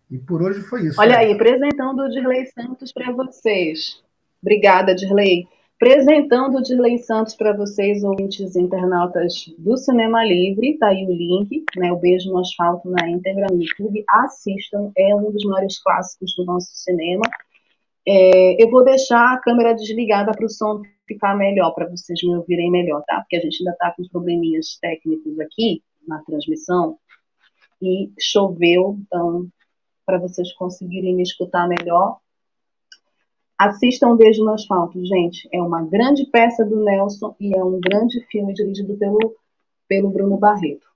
E por hoje foi isso. Olha né? aí, apresentando o Dirley Santos para vocês. Obrigada, Dirley. Apresentando o Dirley Santos para vocês, ouvintes internautas do Cinema Livre, tá aí o link, né? O Beijo no Asfalto na íntegra no YouTube. Assistam, é um dos maiores clássicos do nosso cinema. É, eu vou deixar a câmera desligada para o som ficar melhor, para vocês me ouvirem melhor, tá? Porque a gente ainda está com probleminhas técnicos aqui na transmissão e choveu, então, para vocês conseguirem me escutar melhor. Assistam um Beijo no Asfalto, gente. É uma grande peça do Nelson e é um grande filme dirigido pelo, pelo Bruno Barreto.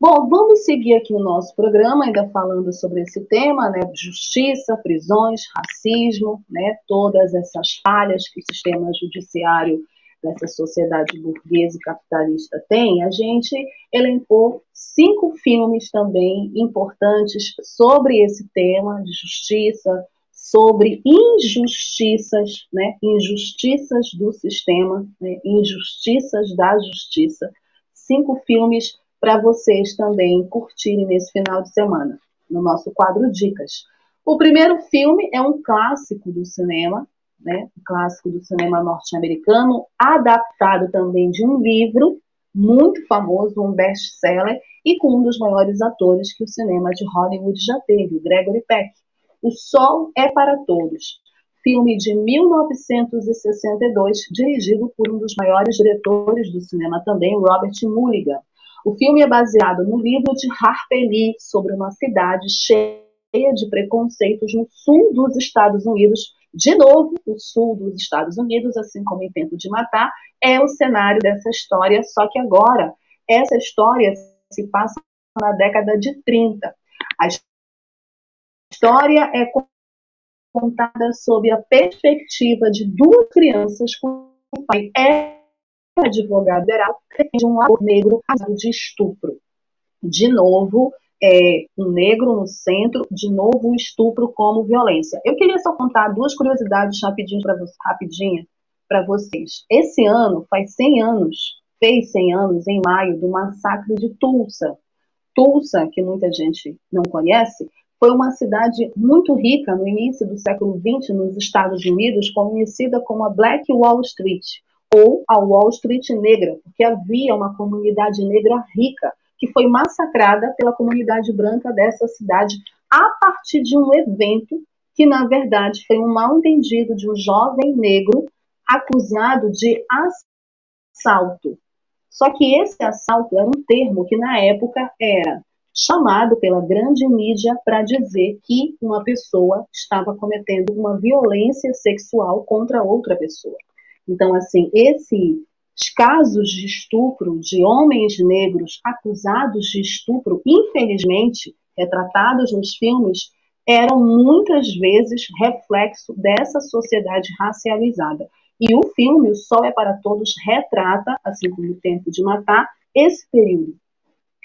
Bom, vamos seguir aqui o nosso programa, ainda falando sobre esse tema, né? Justiça, prisões, racismo, né? Todas essas falhas que o sistema judiciário dessa sociedade burguesa e capitalista tem. A gente elencou cinco filmes também importantes sobre esse tema de justiça, sobre injustiças, né? Injustiças do sistema, né? injustiças da justiça. Cinco filmes para vocês também curtirem nesse final de semana, no nosso quadro Dicas. O primeiro filme é um clássico do cinema, né? Um clássico do cinema norte-americano, adaptado também de um livro muito famoso, um best-seller, e com um dos maiores atores que o cinema de Hollywood já teve, o Gregory Peck. O Sol é para Todos, filme de 1962, dirigido por um dos maiores diretores do cinema também, Robert Mulligan. O filme é baseado no livro de Harper Lee sobre uma cidade cheia de preconceitos no sul dos Estados Unidos. De novo, o sul dos Estados Unidos, assim como em Tempo de Matar, é o cenário dessa história, só que agora essa história se passa na década de 30. A história é contada sob a perspectiva de duas crianças com o pai é advogado geral defende um negro acusado de estupro. De novo, é, um negro no centro, de novo o estupro como violência. Eu queria só contar duas curiosidades rapidinho para rapidinha para vocês. Esse ano faz 100 anos, fez 100 anos em maio do massacre de Tulsa. Tulsa, que muita gente não conhece, foi uma cidade muito rica no início do século XX nos Estados Unidos, conhecida como a Black Wall Street ou a Wall Street negra, porque havia uma comunidade negra rica que foi massacrada pela comunidade branca dessa cidade a partir de um evento que, na verdade, foi um mal-entendido de um jovem negro acusado de assalto. Só que esse assalto era um termo que, na época, era chamado pela grande mídia para dizer que uma pessoa estava cometendo uma violência sexual contra outra pessoa. Então, assim, esses casos de estupro de homens negros acusados de estupro, infelizmente, retratados nos filmes, eram muitas vezes reflexo dessa sociedade racializada. E o filme O Sol é para Todos retrata, assim como O Tempo de Matar, esse período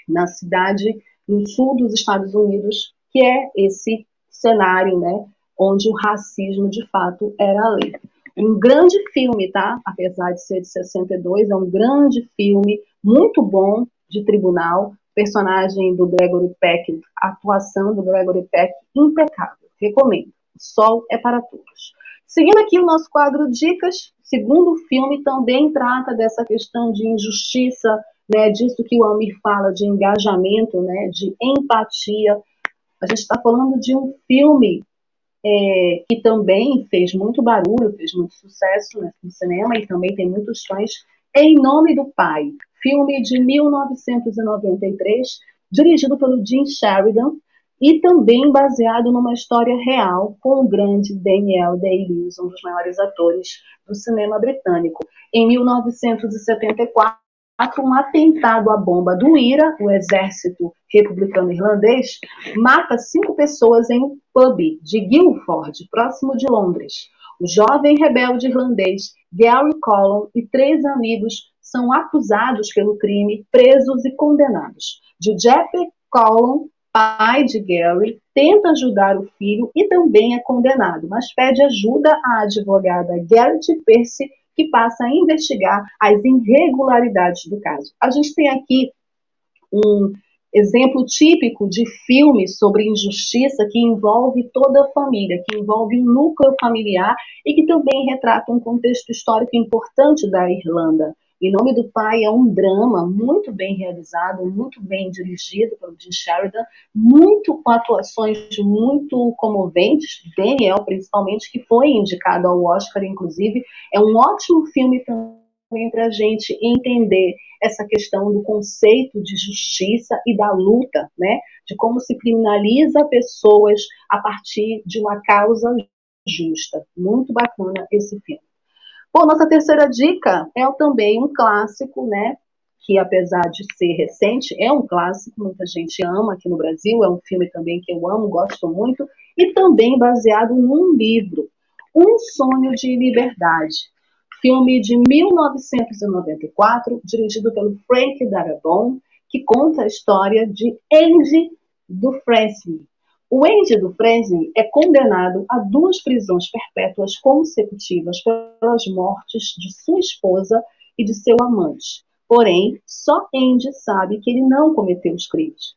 na cidade no sul dos Estados Unidos, que é esse cenário, né, onde o racismo de fato era a lei. Um grande filme, tá? Apesar de ser de 62, é um grande filme, muito bom, de tribunal. Personagem do Gregory Peck, atuação do Gregory Peck impecável. Recomendo. Sol é para todos. Seguindo aqui o nosso quadro Dicas, segundo filme também trata dessa questão de injustiça, né, disso que o Amir fala, de engajamento, né, de empatia. A gente está falando de um filme é, que também fez muito barulho, fez muito sucesso né, no cinema e também tem muitos fãs, Em Nome do Pai, filme de 1993, dirigido pelo Jim Sheridan e também baseado numa história real com o grande Daniel Day-Lewis, um dos maiores atores do cinema britânico. Em 1974, um atentado à bomba do IRA, o exército republicano irlandês, mata cinco pessoas em um pub de Guildford, próximo de Londres. O jovem rebelde irlandês Gary Collum e três amigos são acusados pelo crime, presos e condenados. Giuseppe Collum, pai de Gary, tenta ajudar o filho e também é condenado, mas pede ajuda à advogada Garrett Percy, que passa a investigar as irregularidades do caso. A gente tem aqui um exemplo típico de filme sobre injustiça que envolve toda a família, que envolve um núcleo familiar e que também retrata um contexto histórico importante da Irlanda. Em Nome do Pai é um drama muito bem realizado, muito bem dirigido pelo Jim Sheridan, muito com atuações muito comoventes, Daniel principalmente, que foi indicado ao Oscar, inclusive. É um ótimo filme também para a gente entender essa questão do conceito de justiça e da luta, né? De como se criminaliza pessoas a partir de uma causa justa. Muito bacana esse filme. Bom, nossa terceira dica é também um clássico, né? Que apesar de ser recente, é um clássico, muita gente ama aqui no Brasil, é um filme também que eu amo, gosto muito, e também baseado num livro, Um Sonho de Liberdade, filme de 1994, dirigido pelo Frank Darabont, que conta a história de Andy do o Andy do Fresne é condenado a duas prisões perpétuas consecutivas pelas mortes de sua esposa e de seu amante. Porém, só Andy sabe que ele não cometeu os crimes.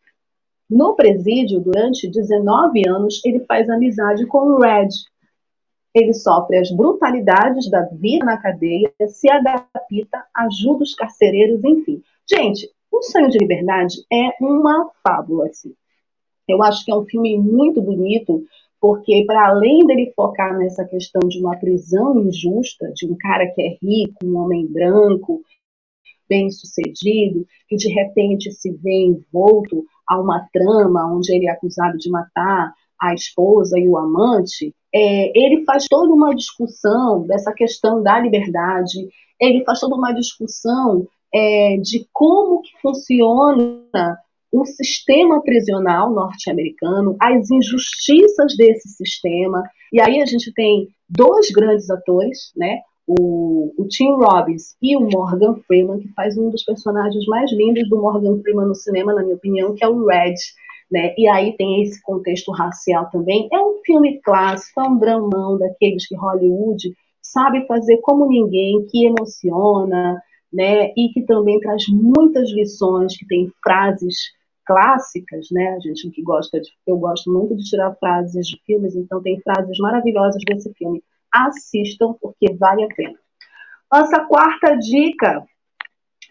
No presídio, durante 19 anos, ele faz amizade com Red. Ele sofre as brutalidades da vida na cadeia, se adapta, ajuda os carcereiros, enfim. Gente, O Sonho de Liberdade é uma fábula, assim. Eu acho que é um filme muito bonito, porque para além dele focar nessa questão de uma prisão injusta, de um cara que é rico, um homem branco, bem sucedido, que de repente se vê envolto a uma trama onde ele é acusado de matar a esposa e o amante, é, ele faz toda uma discussão dessa questão da liberdade, ele faz toda uma discussão é, de como que funciona o sistema prisional norte-americano, as injustiças desse sistema. E aí a gente tem dois grandes atores, né? O, o, Tim Robbins e o Morgan Freeman, que faz um dos personagens mais lindos do Morgan Freeman no cinema, na minha opinião, que é o Red. Né? E aí tem esse contexto racial também. É um filme clássico, é um dramão daqueles que Hollywood sabe fazer como ninguém, que emociona, né? E que também traz muitas lições, que tem frases clássicas, né? A gente que gosta de, eu gosto muito de tirar frases de filmes, então tem frases maravilhosas desse filme. Assistam porque vale a pena. Nossa quarta dica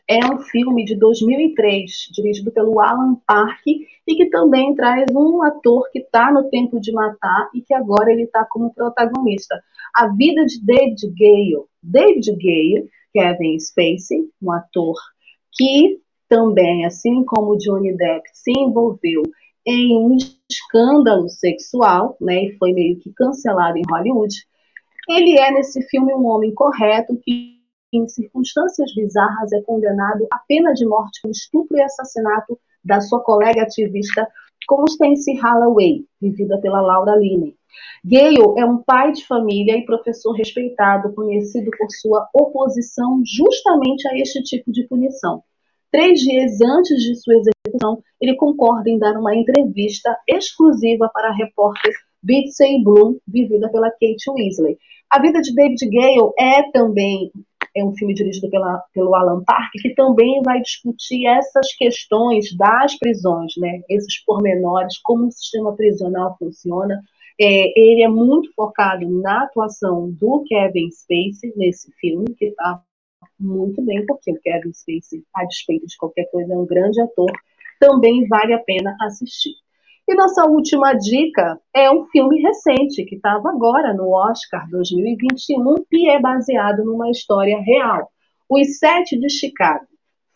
é um filme de 2003, dirigido pelo Alan Park e que também traz um ator que está no tempo de matar e que agora ele está como protagonista. A vida de David Gale. David Gale, Kevin Spacey, um ator que também, assim como Johnny Depp se envolveu em um escândalo sexual, né, e foi meio que cancelado em Hollywood, ele é nesse filme um homem correto que em circunstâncias bizarras é condenado à pena de morte por estupro e assassinato da sua colega ativista Constance Holloway, vivida pela Laura Linney. Gale é um pai de família e professor respeitado, conhecido por sua oposição justamente a este tipo de punição. Três dias antes de sua execução, ele concorda em dar uma entrevista exclusiva para repórteres Bitsy Bloom, vivida pela Kate Weasley. A vida de David Gale é também é um filme dirigido pela, pelo Alan Park, que também vai discutir essas questões das prisões, né? esses pormenores, como o sistema prisional funciona. É, ele é muito focado na atuação do Kevin Spacey nesse filme, que está muito bem, porque o Kevin Spacey, a despeito de qualquer coisa, é um grande ator, também vale a pena assistir. E nossa última dica é um filme recente que estava agora no Oscar 2021 e é baseado numa história real. Os Sete de Chicago,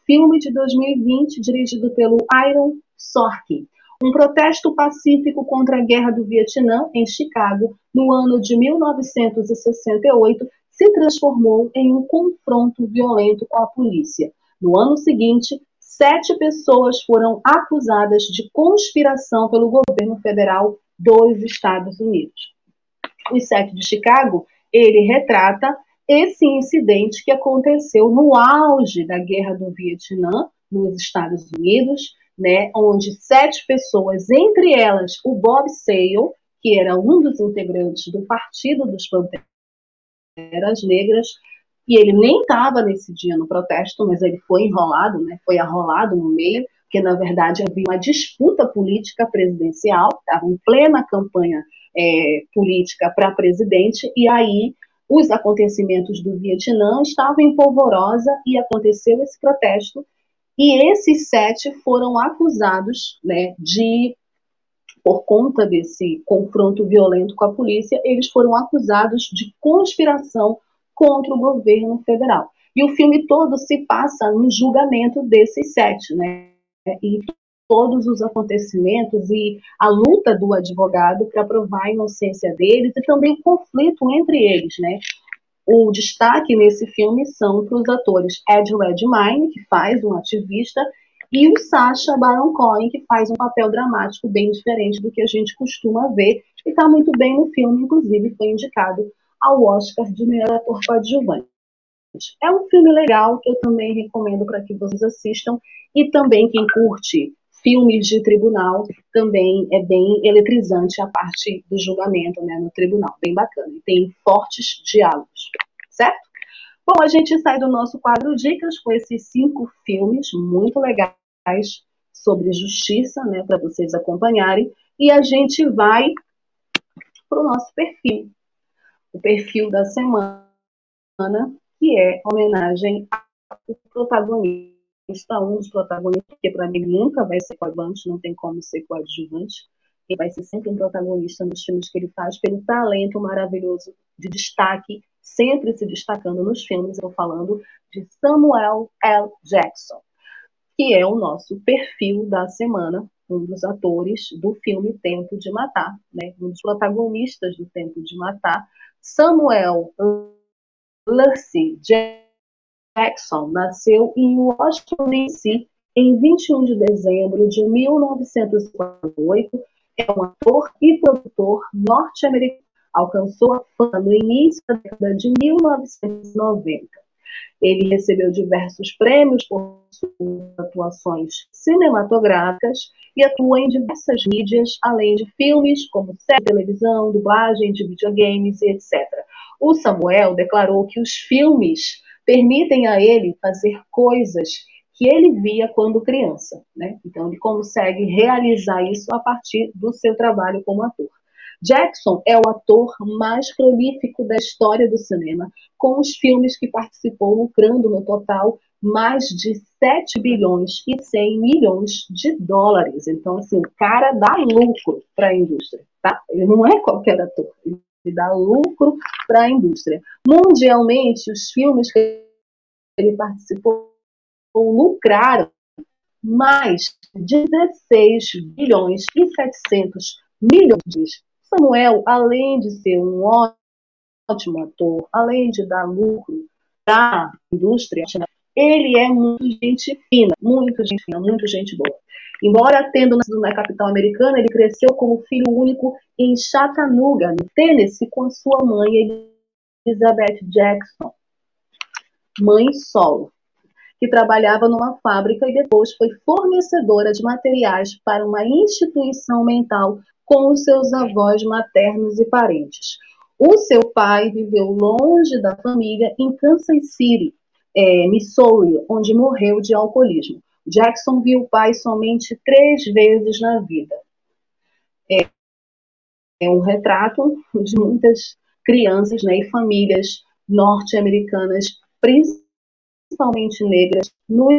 filme de 2020 dirigido pelo Aaron Sorkin. Um protesto pacífico contra a Guerra do Vietnã em Chicago no ano de 1968 se transformou em um confronto violento com a polícia. No ano seguinte, sete pessoas foram acusadas de conspiração pelo governo federal dos Estados Unidos. Os sete de Chicago, ele retrata esse incidente que aconteceu no auge da Guerra do Vietnã, nos Estados Unidos, né, onde sete pessoas, entre elas o Bob Sale, que era um dos integrantes do Partido dos Panteras Negras, e ele nem estava nesse dia no protesto, mas ele foi enrolado, né, foi arrolado no meio, porque na verdade havia uma disputa política presidencial, estava em plena campanha é, política para presidente, e aí os acontecimentos do Vietnã estavam em polvorosa e aconteceu esse protesto, e esses sete foram acusados né, de, por conta desse confronto violento com a polícia, eles foram acusados de conspiração contra o governo federal. E o filme todo se passa no julgamento desses sete, né? E todos os acontecimentos e a luta do advogado para provar a inocência deles e também o conflito entre eles, né? O destaque nesse filme são para os atores Ed Redmayne, que faz um ativista, e o Sacha Baron Cohen, que faz um papel dramático bem diferente do que a gente costuma ver, e está muito bem no filme, inclusive foi indicado ao Oscar de melhor ator coadjuvante. É um filme legal que eu também recomendo para que vocês assistam e também quem curte filmes de tribunal também é bem eletrizante a parte do julgamento né, no tribunal, bem bacana. E tem fortes diálogos, certo? Bom, a gente sai do nosso quadro Dicas com esses cinco filmes muito legais sobre justiça, né, para vocês acompanharem, e a gente vai para o nosso perfil. O perfil da semana, que é homenagem ao protagonista, um dos protagonistas, porque para mim nunca vai ser coadjuvante, não tem como ser coadjuvante, ele vai ser sempre um protagonista nos filmes que ele faz, pelo talento maravilhoso de destaque, sempre se destacando nos filmes, eu falando de Samuel L. Jackson, que é o nosso perfil da semana, um dos atores do filme Tempo de Matar, né? um dos protagonistas do Tempo de Matar, Samuel Lucy Jackson nasceu em Washington, D.C. em 21 de dezembro de 1948. É um ator e produtor norte-americano. Alcançou a fama no início da década de 1990. Ele recebeu diversos prêmios por suas atuações cinematográficas e atua em diversas mídias, além de filmes como série de televisão, dublagem de videogames e etc. O Samuel declarou que os filmes permitem a ele fazer coisas que ele via quando criança, né? Então ele consegue realizar isso a partir do seu trabalho como ator. Jackson é o ator mais prolífico da história do cinema, com os filmes que participou lucrando no total mais de 7 bilhões e 100 milhões de dólares. Então, assim, o cara dá lucro para a indústria, tá? Ele não é qualquer ator, ele dá lucro para a indústria. Mundialmente, os filmes que ele participou lucraram mais de 16 bilhões e 700 milhões Samuel, além de ser um ótimo ator, além de dar lucro a indústria, ele é muito gente fina, muito gente fina, muito gente boa. Embora tendo nascido na capital americana, ele cresceu como filho único em Chattanooga, no Tennessee, com sua mãe, Elizabeth Jackson, mãe solo, que trabalhava numa fábrica e depois foi fornecedora de materiais para uma instituição mental com os seus avós maternos e parentes. O seu pai viveu longe da família em Kansas City, é, Missouri, onde morreu de alcoolismo. Jackson viu o pai somente três vezes na vida. É, é um retrato de muitas crianças né, e famílias norte-americanas, principalmente negras, nos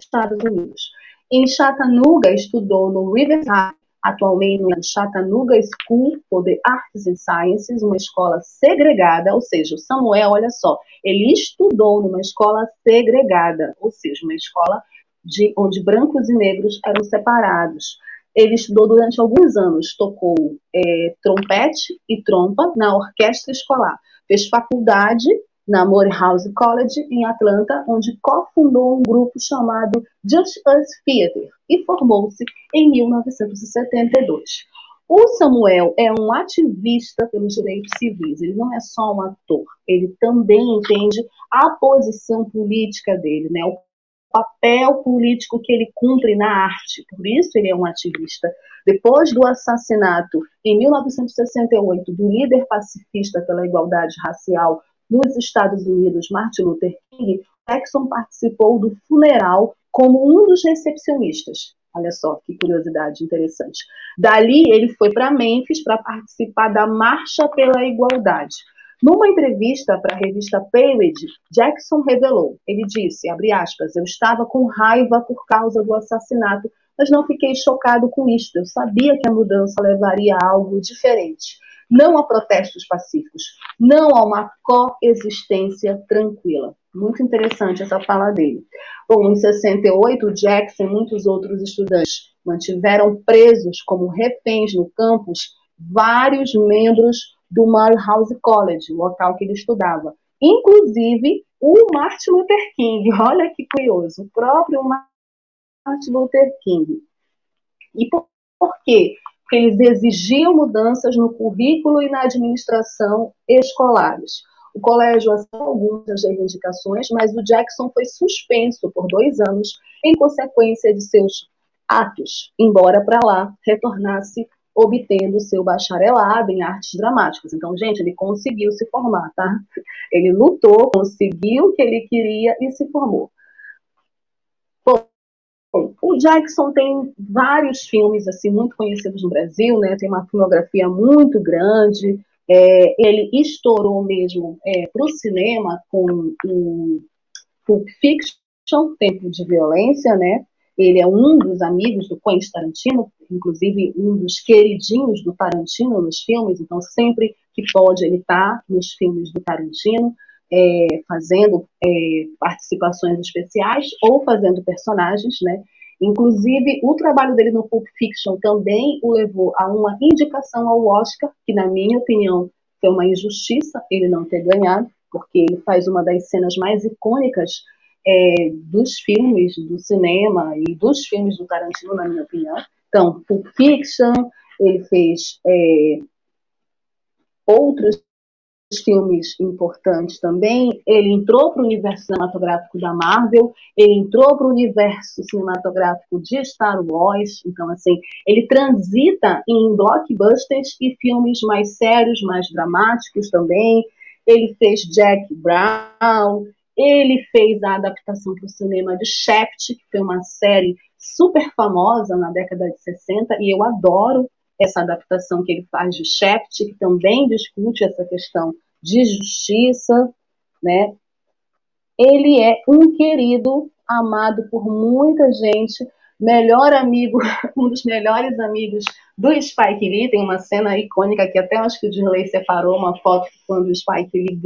Estados Unidos. Em Chattanooga, estudou no Riverside, atualmente no Chattanooga School for the Arts and Sciences, uma escola segregada, ou seja, o Samuel, olha só, ele estudou numa escola segregada, ou seja, uma escola de, onde brancos e negros eram separados. Ele estudou durante alguns anos, tocou é, trompete e trompa na orquestra escolar. Fez faculdade na Morehouse College, em Atlanta, onde cofundou um grupo chamado Just Us Theater e formou-se em 1972. O Samuel é um ativista pelos direitos civis, ele não é só um ator, ele também entende a posição política dele, né, o papel político que ele cumpre na arte, por isso ele é um ativista. Depois do assassinato, em 1968, do líder pacifista pela igualdade racial nos Estados Unidos, Martin Luther King, Jackson participou do funeral como um dos recepcionistas. Olha só que curiosidade interessante. Dali, ele foi para Memphis para participar da Marcha pela Igualdade. Numa entrevista para a revista Payridge, Jackson revelou, ele disse, aspas, eu estava com raiva por causa do assassinato, mas não fiquei chocado com isto. Eu sabia que a mudança levaria a algo diferente não a protestos pacíficos, não a uma coexistência tranquila. Muito interessante essa fala dele. Bom, em 68, Jackson e muitos outros estudantes mantiveram presos como reféns no campus vários membros do Morehouse College, o local que ele estudava. Inclusive o Martin Luther King. Olha que curioso, o próprio Martin Luther King. E por, por quê? Que eles exigiam mudanças no currículo e na administração escolares. O colégio aceitou algumas reivindicações, mas o Jackson foi suspenso por dois anos em consequência de seus atos, embora para lá retornasse obtendo seu bacharelado em artes dramáticas. Então, gente, ele conseguiu se formar, tá? Ele lutou, conseguiu o que ele queria e se formou. O Jackson tem vários filmes assim muito conhecidos no Brasil, né? Tem uma filmografia muito grande. É, ele estourou mesmo é, para o cinema com o Pulp Fiction, Tempo de Violência, né? Ele é um dos amigos do Quentin Tarantino, inclusive um dos queridinhos do Tarantino nos filmes. Então sempre que pode ele está nos filmes do Tarantino. É, fazendo é, participações especiais ou fazendo personagens, né? Inclusive, o trabalho dele no Pulp Fiction também o levou a uma indicação ao Oscar, que, na minha opinião, foi uma injustiça ele não ter ganhado, porque ele faz uma das cenas mais icônicas é, dos filmes do cinema e dos filmes do Tarantino, na minha opinião. Então, Pulp Fiction, ele fez é, outros filmes importantes também. Ele entrou para o universo cinematográfico da Marvel, ele entrou para o universo cinematográfico de Star Wars. Então, assim, ele transita em blockbusters e filmes mais sérios, mais dramáticos também. Ele fez Jack Brown, ele fez a adaptação para o cinema de Shaft, que foi uma série super famosa na década de 60, e eu adoro essa adaptação que ele faz de Shaft, que também discute essa questão de justiça, né? Ele é um querido, amado por muita gente, melhor amigo, um dos melhores amigos do Spike Lee. Tem uma cena icônica que até acho que o Dirley separou uma foto quando o Spike Lee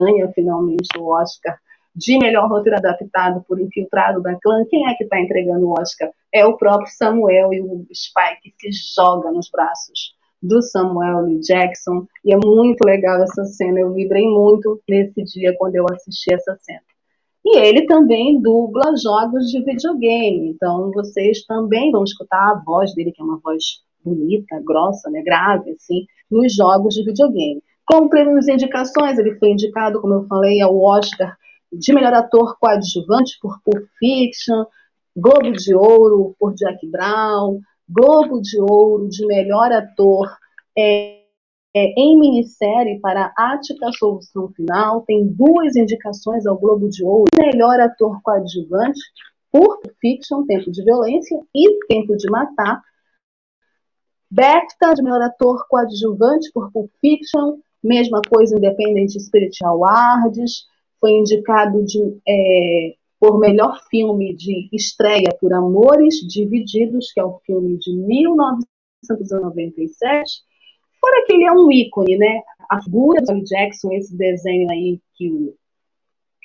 ganha finalmente o Oscar de melhor roteiro adaptado por Infiltrado da Clã, quem é que está entregando o Oscar? É o próprio Samuel e o Spike se joga nos braços do Samuel L. Jackson, e é muito legal essa cena, eu vibrei muito nesse dia quando eu assisti essa cena. E ele também dubla jogos de videogame, então vocês também vão escutar a voz dele, que é uma voz bonita, grossa, né, grave, assim, nos jogos de videogame. Como prêmios e indicações, ele foi indicado, como eu falei, ao Oscar de melhor ator coadjuvante por Pulp Fiction, Globo de Ouro por Jack Brown, Globo de Ouro de melhor ator é, é, em minissérie para Ática Solução Final, tem duas indicações ao Globo de Ouro, melhor ator coadjuvante por Fiction, Tempo de Violência e Tempo de Matar. BAFTA de melhor ator coadjuvante por Pulp Fiction, mesma coisa Independent Spirit Awards, foi indicado de, é, por melhor filme de estreia por Amores Divididos, que é o filme de 1997. Fora que ele é um ícone, né? A figura do Jackson, esse desenho aí que o,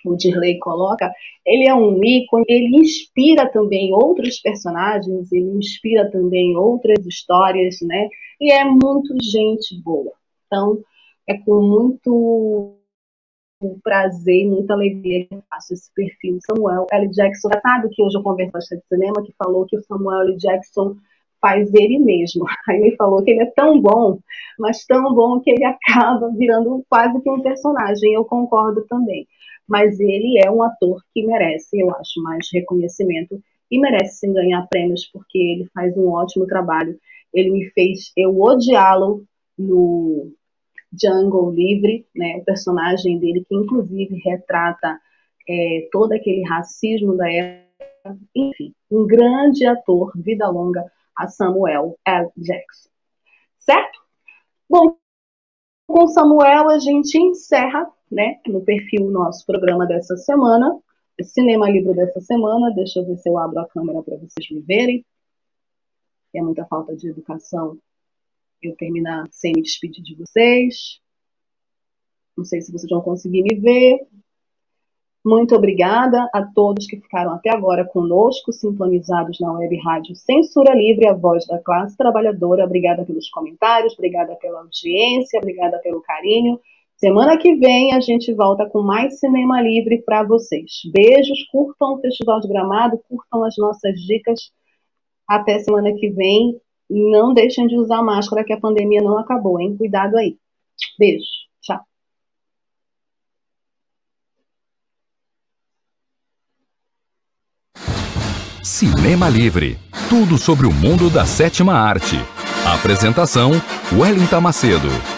o Dirley coloca, ele é um ícone, ele inspira também outros personagens, ele inspira também outras histórias, né? E é muito gente boa. Então, é com muito um prazer muita alegria que faço esse perfil. Samuel L. Jackson, sabe que hoje eu converso bastante de cinema, que falou que o Samuel L. Jackson faz ele mesmo. Aí ele falou que ele é tão bom, mas tão bom que ele acaba virando quase que um personagem. Eu concordo também. Mas ele é um ator que merece, eu acho, mais reconhecimento e merece sim ganhar prêmios porque ele faz um ótimo trabalho. Ele me fez eu odiá-lo no Django Livre, né, o personagem dele que inclusive retrata é, todo aquele racismo da época. Enfim, um grande ator, vida longa, a Samuel L. Jackson. Certo? Bom, com Samuel a gente encerra, né, no perfil nosso programa dessa semana, Cinema Livro dessa semana. Deixa eu ver se eu abro a câmera para vocês me verem. É muita falta de educação eu terminar sem me despedir de vocês. Não sei se vocês vão conseguir me ver. Muito obrigada a todos que ficaram até agora conosco, sintonizados na web rádio Censura Livre, a voz da classe trabalhadora. Obrigada pelos comentários, obrigada pela audiência, obrigada pelo carinho. Semana que vem a gente volta com mais Cinema Livre para vocês. Beijos, curtam o Festival de Gramado, curtam as nossas dicas. Até semana que vem não deixem de usar máscara que a pandemia não acabou, hein? Cuidado aí. Beijo. Tchau. Cinema Livre. Tudo sobre o mundo da sétima arte. Apresentação: Wellington Macedo.